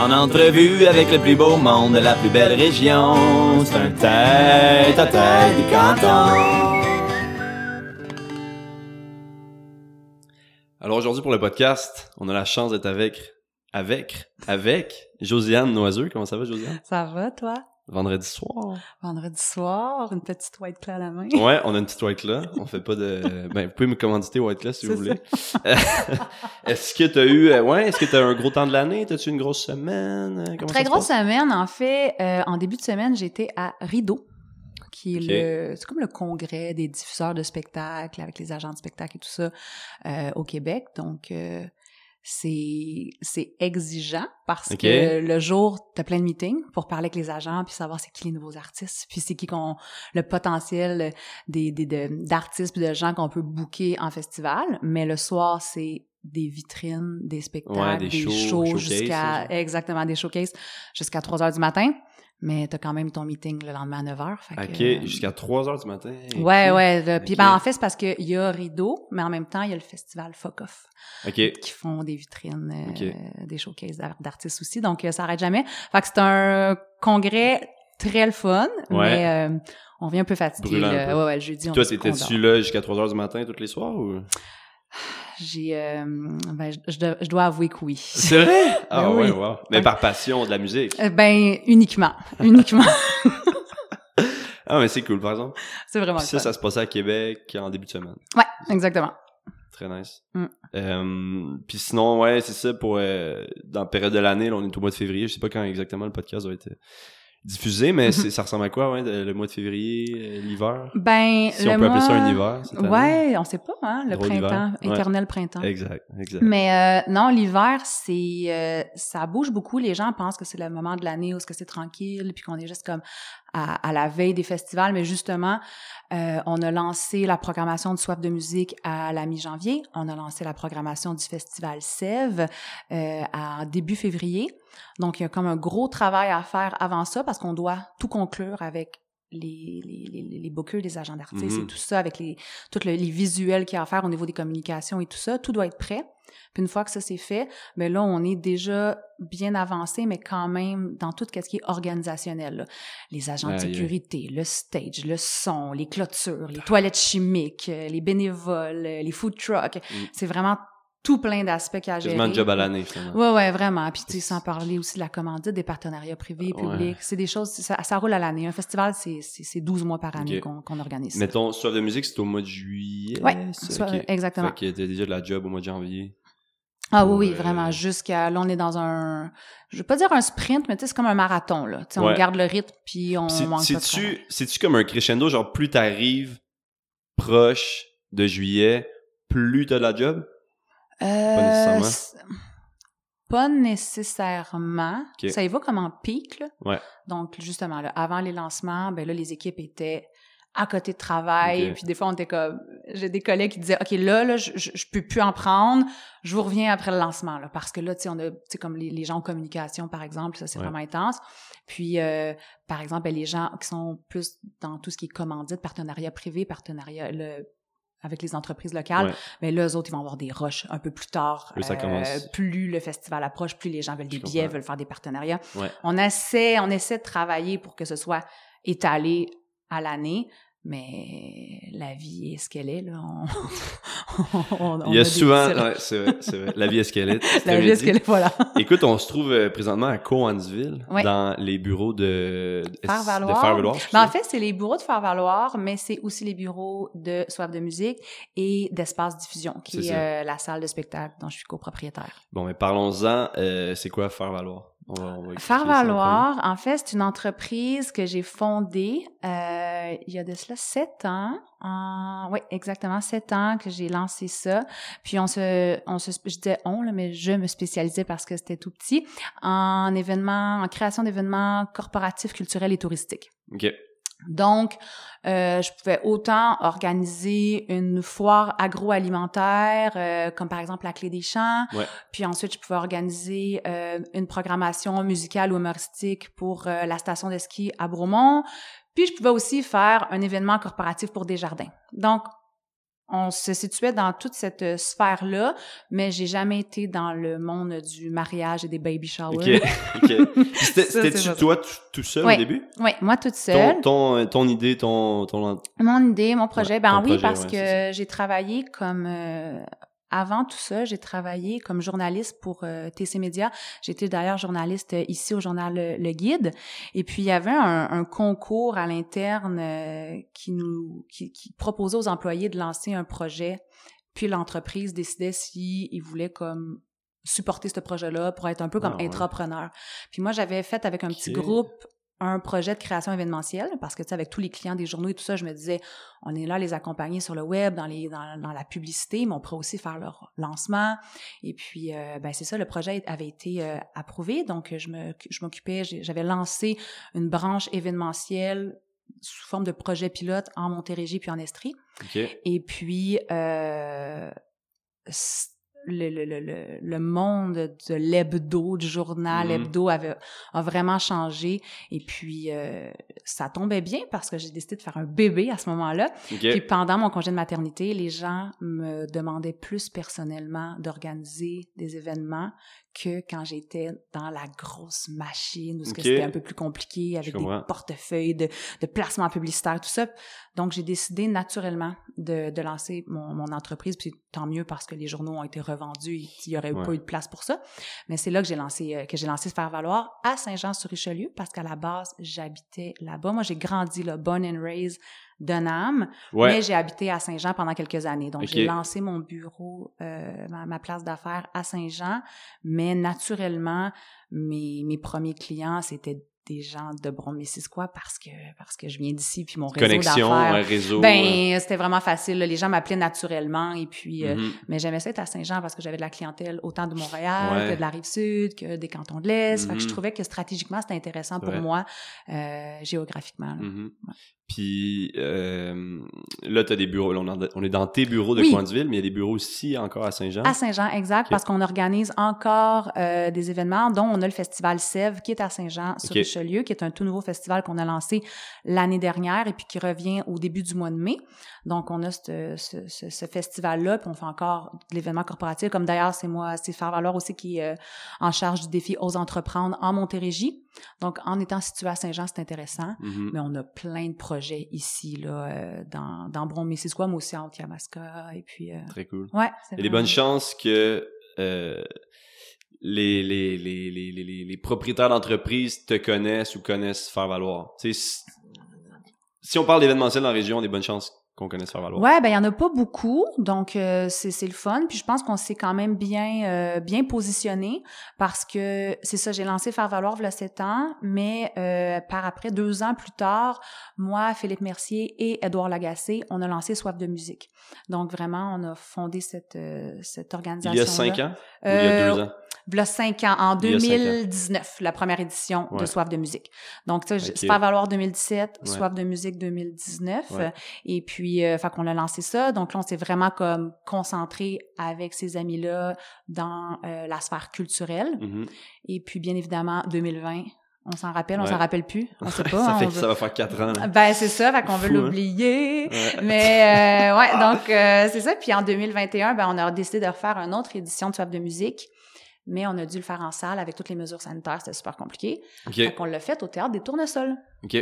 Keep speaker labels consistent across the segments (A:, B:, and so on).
A: En entrevue avec le plus beau monde de la plus belle région, c'est un tête à tête du canton.
B: Alors aujourd'hui pour le podcast, on a la chance d'être avec, avec, avec Josiane Noiseux. Comment ça va, Josiane?
C: Ça va, toi?
B: Vendredi soir.
C: Vendredi soir, une petite white claw à la main.
B: Ouais, on a une petite white claw. On fait pas de. Ben, vous pouvez me commanditer white claw si vous voulez. est-ce que t'as eu, euh, ouais, est-ce que t'as un gros temps de l'année? T'as-tu une grosse semaine? Euh, Comment
C: Très grosse semaine, en fait. euh, en début de semaine, j'étais à Rideau, qui est le, c'est comme le congrès des diffuseurs de spectacles avec les agents de spectacle et tout ça euh, au Québec. Donc, euh, c'est c'est exigeant parce que le jour, t'as plein de meetings pour parler avec les agents puis savoir c'est qui les nouveaux artistes, puis c'est qui qu'on le potentiel des des de- d'artistes puis de gens qu'on peut booker en festival. Mais le soir, c'est des vitrines, des spectacles,
B: Ouais, des
C: des,
B: shows,
C: jusqu'à exactement des showcases jusqu'à 3 heures du matin. Mais t'as quand même ton meeting le lendemain à 9 heures. fait
B: Ok,
C: euh,
B: jusqu'à 3 heures du matin.
C: Ouais,
B: Ok.
C: ouais. le- Puis
B: Ok.
C: ben, en fait, c'est parce qu'il y a Rideau, mais en même temps, il y a le festival Fuck Off
B: Ok.
C: qui font des vitrines, euh, des showcases d'ar- d'artistes aussi. Donc, euh, ça arrête jamais. Fait que c'est un congrès très le fun,
B: Ouais.
C: mais euh, on vient un peu fatigué.
B: Brûlant un peu.
C: Ouais, ouais, le jeudi, on
B: Toi, t'étais-tu là jusqu'à 3 heures du matin tous les soirs ou?
C: J'ai, euh, ben, je, je dois- je dois avouer que oui.
B: C'est vrai? Ah
C: Ben
B: ouais,
C: oui.
B: wow. Mais par passion de la musique?
C: Euh, Ben, uniquement. Uniquement.
B: Ah, mais c'est cool, par exemple.
C: c'est vraiment
B: Puis
C: le
B: ça, ça se passait à Québec en début de semaine.
C: Ouais, exactement.
B: Très nice.
C: Mm.
B: Euh, puis sinon, ouais, c'est ça pour euh, dans la période de l'année, là, on est au mois de février. Je sais pas quand exactement le podcast va être euh, diffusé, mais
C: Mhm.
B: ça ressemble à quoi, ouais, le mois de février, euh, l'hiver?
C: Ben,
B: Si
C: le
B: on peut appeler ça un
C: mois-
B: hiver.
C: Ouais, on sait pas, hein, le printemps.
B: Ouais.
C: éternel printemps.
B: Exact, exact.
C: Mais euh, non, l'hiver, c'est euh, ça bouge beaucoup. Les gens pensent que c'est le moment de l'année où que c'est tranquille, puis qu'on est juste comme à, à la veille des festivals. Mais justement, euh, on a lancé la programmation de Soif de musique à la mi-janvier. On a lancé la programmation du festival Sève euh, à début février. Donc, il y a comme un gros travail à faire avant ça parce qu'on doit tout conclure avec les, les, les, les bookers, les agents d'artistes
B: Mhm.
C: et tout ça, avec les, le- les visuels qu'il y a à faire au niveau des communications et tout ça. Tout doit être prêt. Puis une fois que ça c'est fait, ben là, on est déjà bien avancé, mais quand même dans tout ce qui est organisationnel. là. Les agents de sécurité, le stage, le son, les clôtures, les toilettes chimiques, euh, les bénévoles, euh, les food trucks.
B: Mm.
C: C'est vraiment tout plein d'aspects à gérer.
B: Quasiment job à l'année, finalement.
C: Ouais, ouais, vraiment. Puis, tu sais, sans parler aussi de la commandite, des partenariats privés,
B: Ouais.
C: publics. C'est des choses, ça, ça roule à l'année. Un festival, c'est, c'est, c'est 12 mois par année qu'on, qu'on organise.
B: Mettons, soif de musique, c'est au mois de juillet.
C: Ouais,
B: ça?
C: soit-
B: Ok.
C: exactement.
B: Fait que t'as déjà de la job au mois de janvier.
C: Ah oui, oui, vraiment. Jusqu'à, là, on est dans un, je veux pas dire un sprint, mais tu sais, c'est comme un marathon, là. Tu sais,
B: Ouais.
C: on garde le rythme, puis on.
B: C'est-tu c'est-tu comme un crescendo, genre plus t'arrives proche de juillet, plus t'as de la job?
C: Euh,
B: nécessairement.
C: Pas nécessairement. Ça y va comme en pic, là.
B: Ouais.
C: Donc, justement, là, avant les lancements, ben là, les équipes étaient à côté de travail. Puis des fois, on était comme... J'ai des collègues qui disaient, OK, là, là, je, je, je peux plus en prendre. Je vous reviens après le lancement, là. Parce que là, tu sais, on a... Tu sais, comme les, les gens en communication, par exemple, ça, c'est
B: Ouais.
C: vraiment intense. Puis, euh, par exemple, ben, les gens qui sont plus dans tout ce qui est commandite, partenariat privé, partenariat... Le, avec les entreprises locales,
B: Ouais.
C: mais là, eux autres, ils vont avoir des rushs un peu plus tard.
B: Plus ça commence.
C: Plus le festival approche, plus les gens veulent des
B: Je
C: billets,
B: comprends.
C: veulent faire des partenariats.
B: Ouais.
C: On essaie, on essaie de travailler pour que ce soit étalé à l'année, mais la vie est ce qu'elle est, là. On, on- on
B: Il y a souvent, ouais, c'est vrai, c'est vrai. La vie est ce qu'elle est.
C: la vie est ce qu'elle est, voilà.
B: Écoute, on se trouve euh, présentement à Coansville,
C: Ouais.
B: dans les bureaux de,
C: Faire
B: de
C: valoir.
B: Faire-Valoir.
C: Ben, en fait, c'est les bureaux de faire valoir, mais c'est aussi les bureaux de Soif de musique et d'Espace Diffusion, qui
B: C'est
C: est, euh, la salle de spectacle dont je suis copropriétaire.
B: Bon, mais parlons-en. euh, c'est quoi Faire Valoir? On va, on va expliquer
C: Faire valoir, en fait, c'est une entreprise que j'ai fondée euh, il y a de cela sept ans. En... Oui, exactement sept ans que j'ai lancé ça. Puis on se, on se, je disais on là, mais je me spécialisais parce que c'était tout petit en événements, en création d'événements corporatifs, culturels et touristiques.
B: OK.
C: Donc, euh, je pouvais autant organiser une foire agroalimentaire, euh, comme par exemple la Clé des Champs.
B: Ouais.
C: Puis ensuite, je pouvais organiser euh, une programmation musicale ou humoristique pour euh, la station de ski à Bromont. Puis je pouvais aussi faire un événement corporatif pour Desjardins. Donc, on se situait dans toute cette euh, sphère-là, mais j'ai jamais été dans le monde du mariage et des baby showers.
B: Ok, ok. C'était-
C: Ça, c'est
B: C'était-tu toi tout, tout seul au début?
C: Oui, moi toute seule.
B: Ton, ton, euh, ton idée, ton, ton,
C: Mon idée, mon projet,
B: Ouais,
C: ben oui,
B: projet,
C: parce
B: ouais,
C: que j'ai travaillé comme euh, avant tout ça, j'ai travaillé comme journaliste pour euh, TC Média. J'étais d'ailleurs journaliste euh, ici au journal Le, Le Guide. Et puis il y avait un, un concours à l'interne euh, qui nous qui, qui proposait aux employés de lancer un projet. Puis l'entreprise décidait si ils voulaient comme supporter ce projet-là pour être un peu comme
B: Ah, ouais.
C: intrapreneur. Puis moi, j'avais fait avec un petit groupe un projet de création événementielle parce que tu sais avec tous les clients des journaux et tout ça, je me disais on est là à les accompagner sur le web, dans les dans, dans la publicité, mais on pourrait aussi faire leur lancement. Et puis euh, ben c'est ça, le projet avait été euh, approuvé, donc je je m'occupais, j'ai- j'avais lancé une branche événementielle sous forme de projet pilote en Montérégie puis en Estrie.
B: ok.
C: Et puis, euh, le, le, le, le, le monde de l'hebdo, du journal
B: Mhm.
C: hebdo avait, a vraiment changé. Et puis, euh, ça tombait bien parce que j'ai décidé de faire un bébé à ce moment-là.
B: Ok.
C: Puis pendant mon congé de maternité, les gens me demandaient plus personnellement d'organiser des événements que quand j'étais dans la grosse machine où ce que
B: Ok.
C: c'était un peu plus compliqué avec des portefeuilles de, de placement publicitaire, tout ça. Donc j'ai décidé naturellement de, de lancer mon, mon entreprise, puis tant mieux parce que les journaux ont été revendus et qu'il y aurait
B: Ouais.
C: pas eu de place pour ça. Mais c'est là que j'ai lancé euh, que j'ai lancé se faire valoir à Saint-Jean-sur-Richelieu parce qu'à la base j'habitais là-bas. Moi j'ai grandi là, born and raised de Nam,
B: Ouais.
C: mais j'ai habité à Saint-Jean pendant quelques années. Donc, j'ai lancé mon bureau, euh, ma, ma place d'affaires à Saint-Jean, mais naturellement, mes, mes premiers clients, c'était des gens de Brome-Missisquoi parce que, parce que je viens d'ici, puis mon réseau
B: Connexion, un réseau.
C: Ben, c'était vraiment facile. là. Les gens m'appelaient naturellement et puis... euh,
B: mhm.
C: mais j'aimais ça être à Saint-Jean parce que j'avais de la clientèle autant de Montréal
B: Ouais.
C: que de la Rive-Sud, que des cantons de l'Est. Fait que je
B: Mhm.
C: trouvais que stratégiquement, c'était intéressant pour moi, euh, géographiquement.
B: Mhm.
C: Ouais.
B: Puis euh, là, t'as des bureaux. là, on, est dans tes bureaux de
C: Oui.
B: Coinsville, mais il y a des bureaux aussi encore à Saint-Jean.
C: À Saint-Jean, exact, parce qu'on organise encore euh, des événements, dont on a le festival Sèvres qui est à Saint-Jean sur
B: Ok.
C: Richelieu, qui est un tout nouveau festival qu'on a lancé l'année dernière et puis qui revient au début du mois de mai. Donc, on a ce, ce, ce, ce festival-là, puis on fait encore de l'événement corporatif, comme d'ailleurs, c'est moi, c'est Faire Valoir aussi qui est euh, en charge du défi Ose entreprendre en Montérégie. Donc, en étant situé à Saint-Jean, c'est intéressant.
B: Mhm.
C: Mais on a plein de projets ici, là, euh, dans, dans Brome-Missisquoi, mais aussi en Yamaska, et puis... euh,
B: Très cool.
C: ouais,
B: Il y a des bonnes chances que euh, les, les, les, les, les, les- les propriétaires d'entreprises te connaissent ou connaissent Faire Valoir. Si, on parle d'événementiel dans la région, il y a des bonnes chances qu'on connaisse Faire Valoir.
C: Ouais, ben il y en a pas beaucoup, donc euh, c'est c'est le fun. Puis je pense qu'on s'est quand même bien euh, bien positionné parce que c'est ça, j'ai lancé Faire valoir il y a sept ans, mais euh, par après deux ans plus tard, moi, Philippe Mercier et Édouard Lagacé, on a lancé Soif de musique. Donc vraiment, on a fondé cette euh, cette organisation.
B: Il y a cinq ans ou il y a
C: Euh,
B: deux ans?
C: il y a cinq ans, en
B: Il y a cinq ans.
C: 2019, la première édition de. Soif de musique. Donc, tu sais, pas valoir 2017,
B: Ouais.
C: Soif de musique 2019.
B: Ouais.
C: Et puis, euh, fait qu'on a lancé ça. Donc là, on s'est vraiment comme concentré avec ces amis-là dans euh, la sphère culturelle.
B: Mhm.
C: Et puis, bien évidemment, 2020, on s'en rappelle, on s'en rappelle plus, on sait pas.
B: ça
C: hein,
B: fait
C: on
B: que
C: veut-
B: ça va faire quatre ans. là.
C: Ben, c'est ça, fait qu'on veut
B: hein?
C: l'oublier.
B: Ouais.
C: Mais euh, ouais, donc euh, c'est ça. Puis en 2021, ben on a décidé de refaire une autre édition de Soif de musique, mais on a dû le faire en salle avec toutes les mesures sanitaires, c'était super compliqué. Fait
B: OK.
C: qu'on l'a fait au théâtre des Tournesols.
B: OK.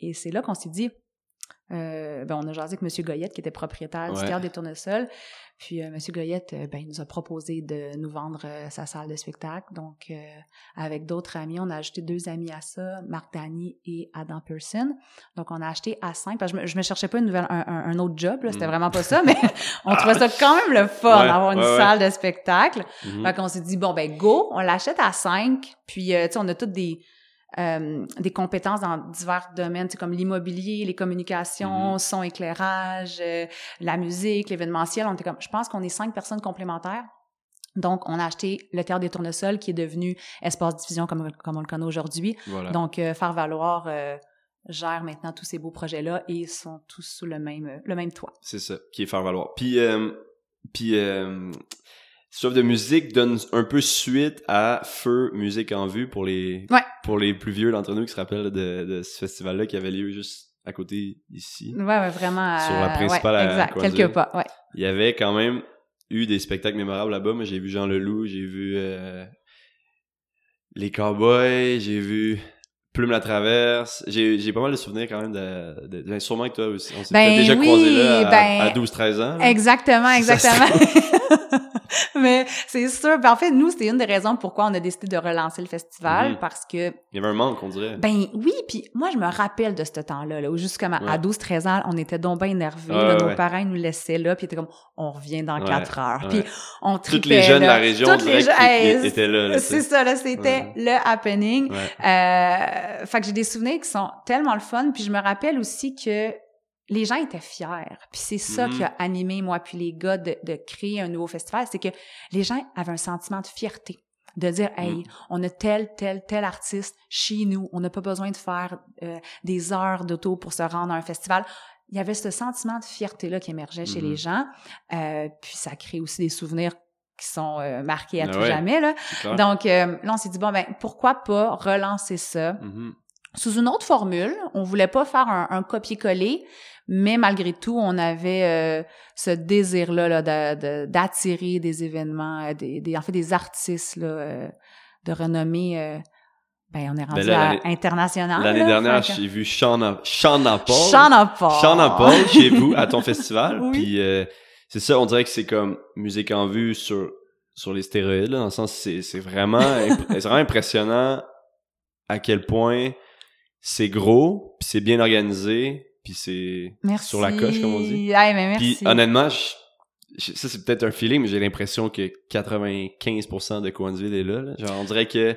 C: Et c'est là qu'on s'est dit, euh, ben on a jasé avec M. Goyette qui était propriétaire du théâtre des Tournesols. Puis euh, M. Goyette, euh, ben il nous a proposé de nous vendre euh, sa salle de spectacle. Donc euh, avec d'autres amis, on a ajouté deux amis à ça, Marc Dany et Adam Pearson. Donc on a acheté à cinq. Parce que je me, je me cherchais pas une nouvelle, un, un- un autre job, là, c'était
B: Mm.
C: vraiment pas ça, mais on trouvait ça quand même le fun
B: Ouais,
C: d'avoir une
B: ouais,
C: salle de spectacle.
B: Mhm.
C: Fait qu'on s'est dit, bon, ben, go, on l'achète à 5. Puis, euh, tu sais, on a toutes des, euh, des compétences dans divers domaines, comme l'immobilier, les communications,
B: Mhm.
C: son éclairage, euh, la musique, l'événementiel. On était comme, je pense qu'on est cinq personnes complémentaires. Donc, on a acheté le Théâtre des Tournesols, qui est devenu Espace Diffusion comme, comme on le connaît aujourd'hui.
B: Voilà.
C: Donc, euh, Faire Valoir euh, gère maintenant tous ces beaux projets-là et ils sont tous sous le même, le même toit.
B: C'est ça, qui est faire valoir. Puis, puis Soif de musique donne un peu suite à Feu Musique en vue pour les
C: Ouais.
B: pour les plus vieux d'entre nous qui se rappellent de, de ce festival-là qui avait lieu juste à côté ici.
C: Ouais, ouais, vraiment.
B: Sur la principale
C: ouais,
B: à
C: exact, pas, ouais.
B: Il y avait quand même eu des spectacles mémorables là-bas. Moi, j'ai vu Jean Leloup, j'ai vu euh, Les Cowboys, j'ai vu Plume la Traverse. J'ai pas mal de souvenirs quand même de... de- ben, sûrement que toi aussi. On s'est
C: Ben
B: déjà
C: oui,
B: croisés là à,
C: ben,
B: à 12-13 ans.
C: Exactement, exactement. Mais c'est sûr. Ben, en fait, nous, c'était une des raisons pourquoi on a décidé de relancer le festival
B: Mhm.
C: parce que
B: Il y avait un manque, on dirait.
C: Ben oui, puis moi, je me rappelle de ce temps-là, là, où justement,
B: Ouais.
C: à 12-13 ans, on était donc bien là,
B: ouais,
C: nos
B: ouais.
C: parents ils nous laissaient là, puis ils étaient comme, on revient dans
B: Ouais,
C: quatre heures. Puis on
B: Toutes
C: tripait,
B: les jeunes de la région, on
C: Toutes les Hey,
B: étaient là. là,
C: C'est ça, là, c'était le happening. Euh, fait que j'ai des souvenirs qui sont tellement le fun, puis je me rappelle aussi que les gens étaient fiers. Puis c'est ça qui a animé moi puis les gars de, de créer un nouveau festival, c'est que les gens avaient un sentiment de fierté de dire hey
B: Mhm.
C: on a tel tel tel artiste chez nous on n'a pas besoin de faire euh, des heures d'auto pour se rendre à un festival il y avait ce sentiment de fierté là qui émergeait chez les gens euh, puis ça crée aussi des souvenirs qui sont euh, marqués à
B: Ah
C: tout
B: ouais.
C: jamais là donc euh, là on s'est dit bon ben pourquoi pas relancer ça
B: Mhm.
C: sous une autre formule. On voulait pas faire un, un copier-coller, mais malgré tout, on avait euh, ce désir-là là, de- de- d'attirer des événements, euh, des, des- en fait des artistes là, euh, de renommée. euh, ben, on est rendu
B: là,
C: à international.
B: L'année dernière, j'ai vu Shauna Paul.
C: Shauna Paul.
B: Shauna Paul chez vous à ton festival.
C: Oui.
B: Puis euh, c'est ça, on dirait que c'est comme musique en vue sur sur les stéroïdes, là, dans le sens c'est c'est vraiment c'est vraiment impressionnant à quel point c'est gros, puis c'est bien organisé, puis c'est sur la coche comme on dit.
C: Hey, mais merci.
B: Puis honnêtement, je- ça c'est peut-être un feeling, mais j'ai l'impression que 95% de Coinsville est là, là. Genre on dirait que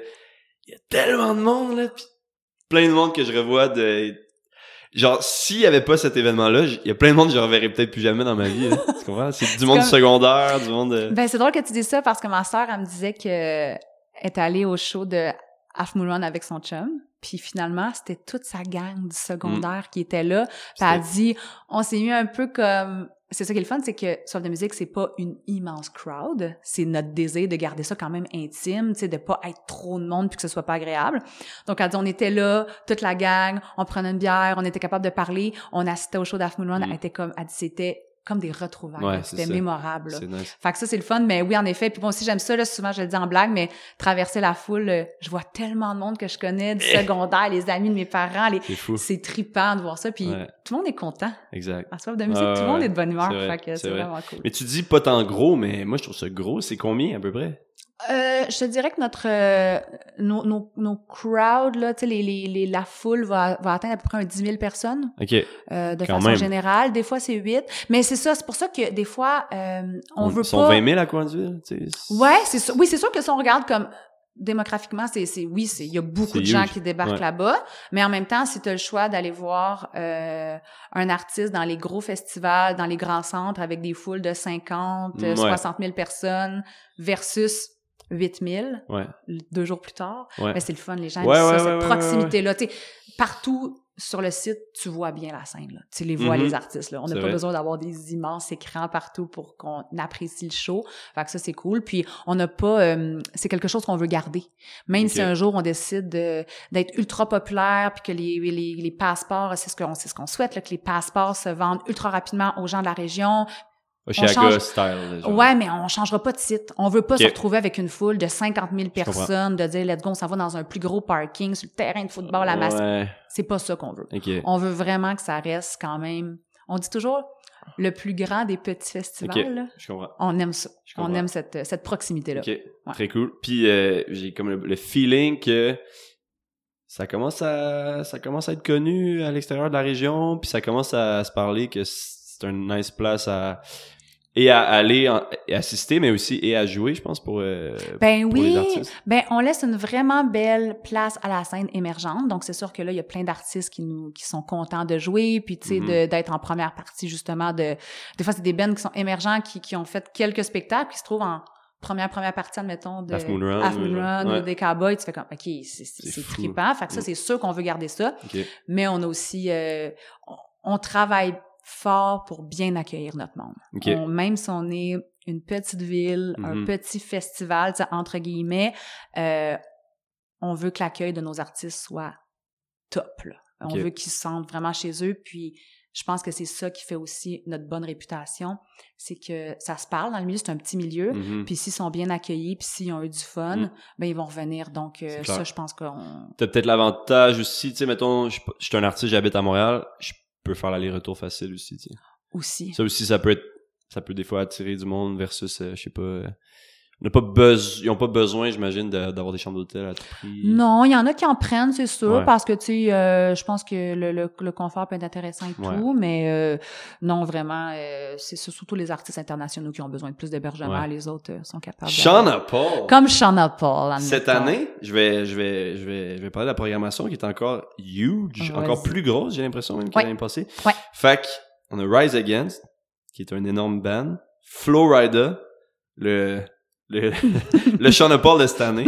B: il y a tellement de monde là, puis plein de monde que je revois de genre s'il y avait pas cet événement là, il y a plein de monde que je reverrais peut-être plus jamais dans ma vie. là. tu comprends? C'est du monde
C: comme-
B: secondaire, du monde de...
C: Ben, c'est drôle que tu dis ça parce que ma sœur, elle me disait que est allée au show de Half Moon Run avec son chum. Puis finalement, c'était toute sa gang du secondaire qui était là. Puis elle a dit, on s'est mis un peu comme... C'est ça qui est le fun, c'est que Soif de musique, c'est pas une immense crowd. C'est notre désir de garder ça quand même intime, tu sais, de pas être trop de monde puis que ce soit pas agréable. Donc, elle dit, on était là, toute la gang, on prenait une bière, on était capable de parler, on assistait au show d'Half Moon Run.
B: Mm.
C: Elle était comme, elle dit, c'était comme des retrouvailles.
B: Ouais,
C: c'était mémorable.
B: nice.
C: Fait que ça, c'est le fun, mais oui, en effet. Puis moi aussi, j'aime ça, là, souvent, je le dis en blague, mais traverser la foule, euh, je vois tellement de monde que je connais, du secondaire, les amis de mes parents, les...
B: C'est
C: trippant de voir ça, puis
B: Ouais.
C: tout le monde est content.
B: Exact.
C: À soif de musique, tout le monde est de bonne humeur,
B: c'est vrai,
C: fait que
B: c'est
C: c'est
B: vrai.
C: vraiment cool.
B: Mais tu dis pas tant gros, mais moi je trouve ça gros. C'est combien à peu près?
C: Euh, je te dirais que notre euh, nos, nos, nos crowds là, tu sais les, les, les la foule va, va atteindre à peu près un 10 000 personnes
B: Ok.
C: euh, de
B: Quand
C: façon
B: même.
C: générale. Des fois c'est 8, mais c'est ça, c'est pour ça que des fois euh, on veut
B: Ils sont
C: pas
B: 20 000 à Coinsville, tu sais.
C: Ouais, c'est sûr. Oui, c'est sûr que si on regarde comme démographiquement, c'est, c'est oui, c'est il y a beaucoup de gens qui débarquent
B: Ouais.
C: là-bas, mais en même temps, si tu as le choix d'aller voir euh, un artiste dans les gros festivals, dans les grands centres avec des foules de 50, euh,
B: Ouais.
C: 60 000 personnes versus 8 000
B: Ouais.
C: deux jours plus tard,
B: Ouais.
C: ben, c'est le fun, les gens ça, cette proximité-là. Partout sur le site, tu vois bien la scène. Là. Tu les vois,
B: Mhm.
C: les artistes. Là. On n'a pas
B: vrai.
C: besoin d'avoir des immenses écrans partout pour qu'on apprécie le show. Fait que ça, c'est cool. Puis, on n'a pas... euh, c'est quelque chose qu'on veut garder. Même si un jour, on décide de- d'être ultra populaire puis que les, les, les passeports, c'est ce qu'on c'est ce qu'on souhaite, là, que les passeports se vendent ultra rapidement aux gens de la région, Change-
B: style. genre.
C: Ouais, mais on changera pas de site. On veut pas se retrouver avec une foule de 50 000
B: comprends.
C: personnes, de dire let's go, on s'en va dans un plus gros parking sur le terrain de football à masse.
B: Ouais.
C: C'est pas ça qu'on veut. On veut vraiment que ça reste quand même. On dit toujours le plus grand des petits festivals. Là.
B: Je comprends.
C: On aime ça.
B: Je
C: On aime cette, cette proximité-là.
B: Très cool. Puis euh, j'ai comme le, le feeling que ça commence à ça commence à être connu à l'extérieur de la région, puis ça commence à se parler que c'est une nice place à et à aller en- et assister, mais aussi et à jouer, je pense pour, euh,
C: Ben
B: pour les
C: oui,
B: artistes.
C: ben on laisse une vraiment belle place à la scène émergente. Donc c'est sûr que là il y a plein d'artistes qui nous qui sont contents de jouer, puis tu sais
B: Mhm.
C: de- d'être en première partie justement de. Des fois c'est des bands qui sont émergents qui qui ont fait quelques spectacles qui se trouvent en première première partie admettons de
B: Half Moon Run,
C: Half Moon. Run ou des Cowboys. Tu fais comme ok c'est trippant. Fait que ça
B: Mm.
C: c'est sûr qu'on veut garder ça. Mais on a aussi euh, on, on travaille fort pour bien accueillir notre monde. On- même si on est une petite ville, un
B: Mhm.
C: petit festival, entre guillemets, euh, on veut que l'accueil de nos artistes soit top. Là. On veut qu'ils se sentent vraiment chez eux. Puis je pense que c'est ça qui fait aussi notre bonne réputation. C'est que ça se parle dans le milieu, c'est un petit milieu.
B: Mhm.
C: Puis s'ils sont bien accueillus, puis s'ils ont eu du fun,
B: Mm.
C: ben ils vont revenir. Donc euh, ça, je pense qu'on...
B: T'as peut-être l'avantage aussi, tu sais, mettons, je je suis un artiste, j'habite à Montréal, je peux faire l'aller-retour facile aussi, tu sais.
C: Aussi.
B: Ça aussi, ça peut être, ça peut des fois attirer du monde versus, euh, je sais pas, euh, n'a pas besoin, ils ont pas besoin, j'imagine, d'avoir des chambres d'hôtel à tout prix.
C: Non, il y en a qui en prennent, c'est sûr,
B: Ouais.
C: parce que, tu sais, euh, je pense que le, le, le confort peut être intéressant et
B: Ouais.
C: tout, mais euh, non, vraiment, euh, c'est surtout les artistes internationaux qui ont besoin de plus d'hébergement.
B: Ouais.
C: Les autres euh, sont capables.
B: Shauna Paul!
C: Comme Shauna Paul.
B: Cette année, je vais, je vais, je vais, je vais parler de la programmation qui est encore huge, encore plus grosse, j'ai l'impression même que l'année passée.
C: Ouais.
B: Fait que, on a Rise Against, qui est un énorme band, Flowrider, le, le, le Shauna Paul de cette année,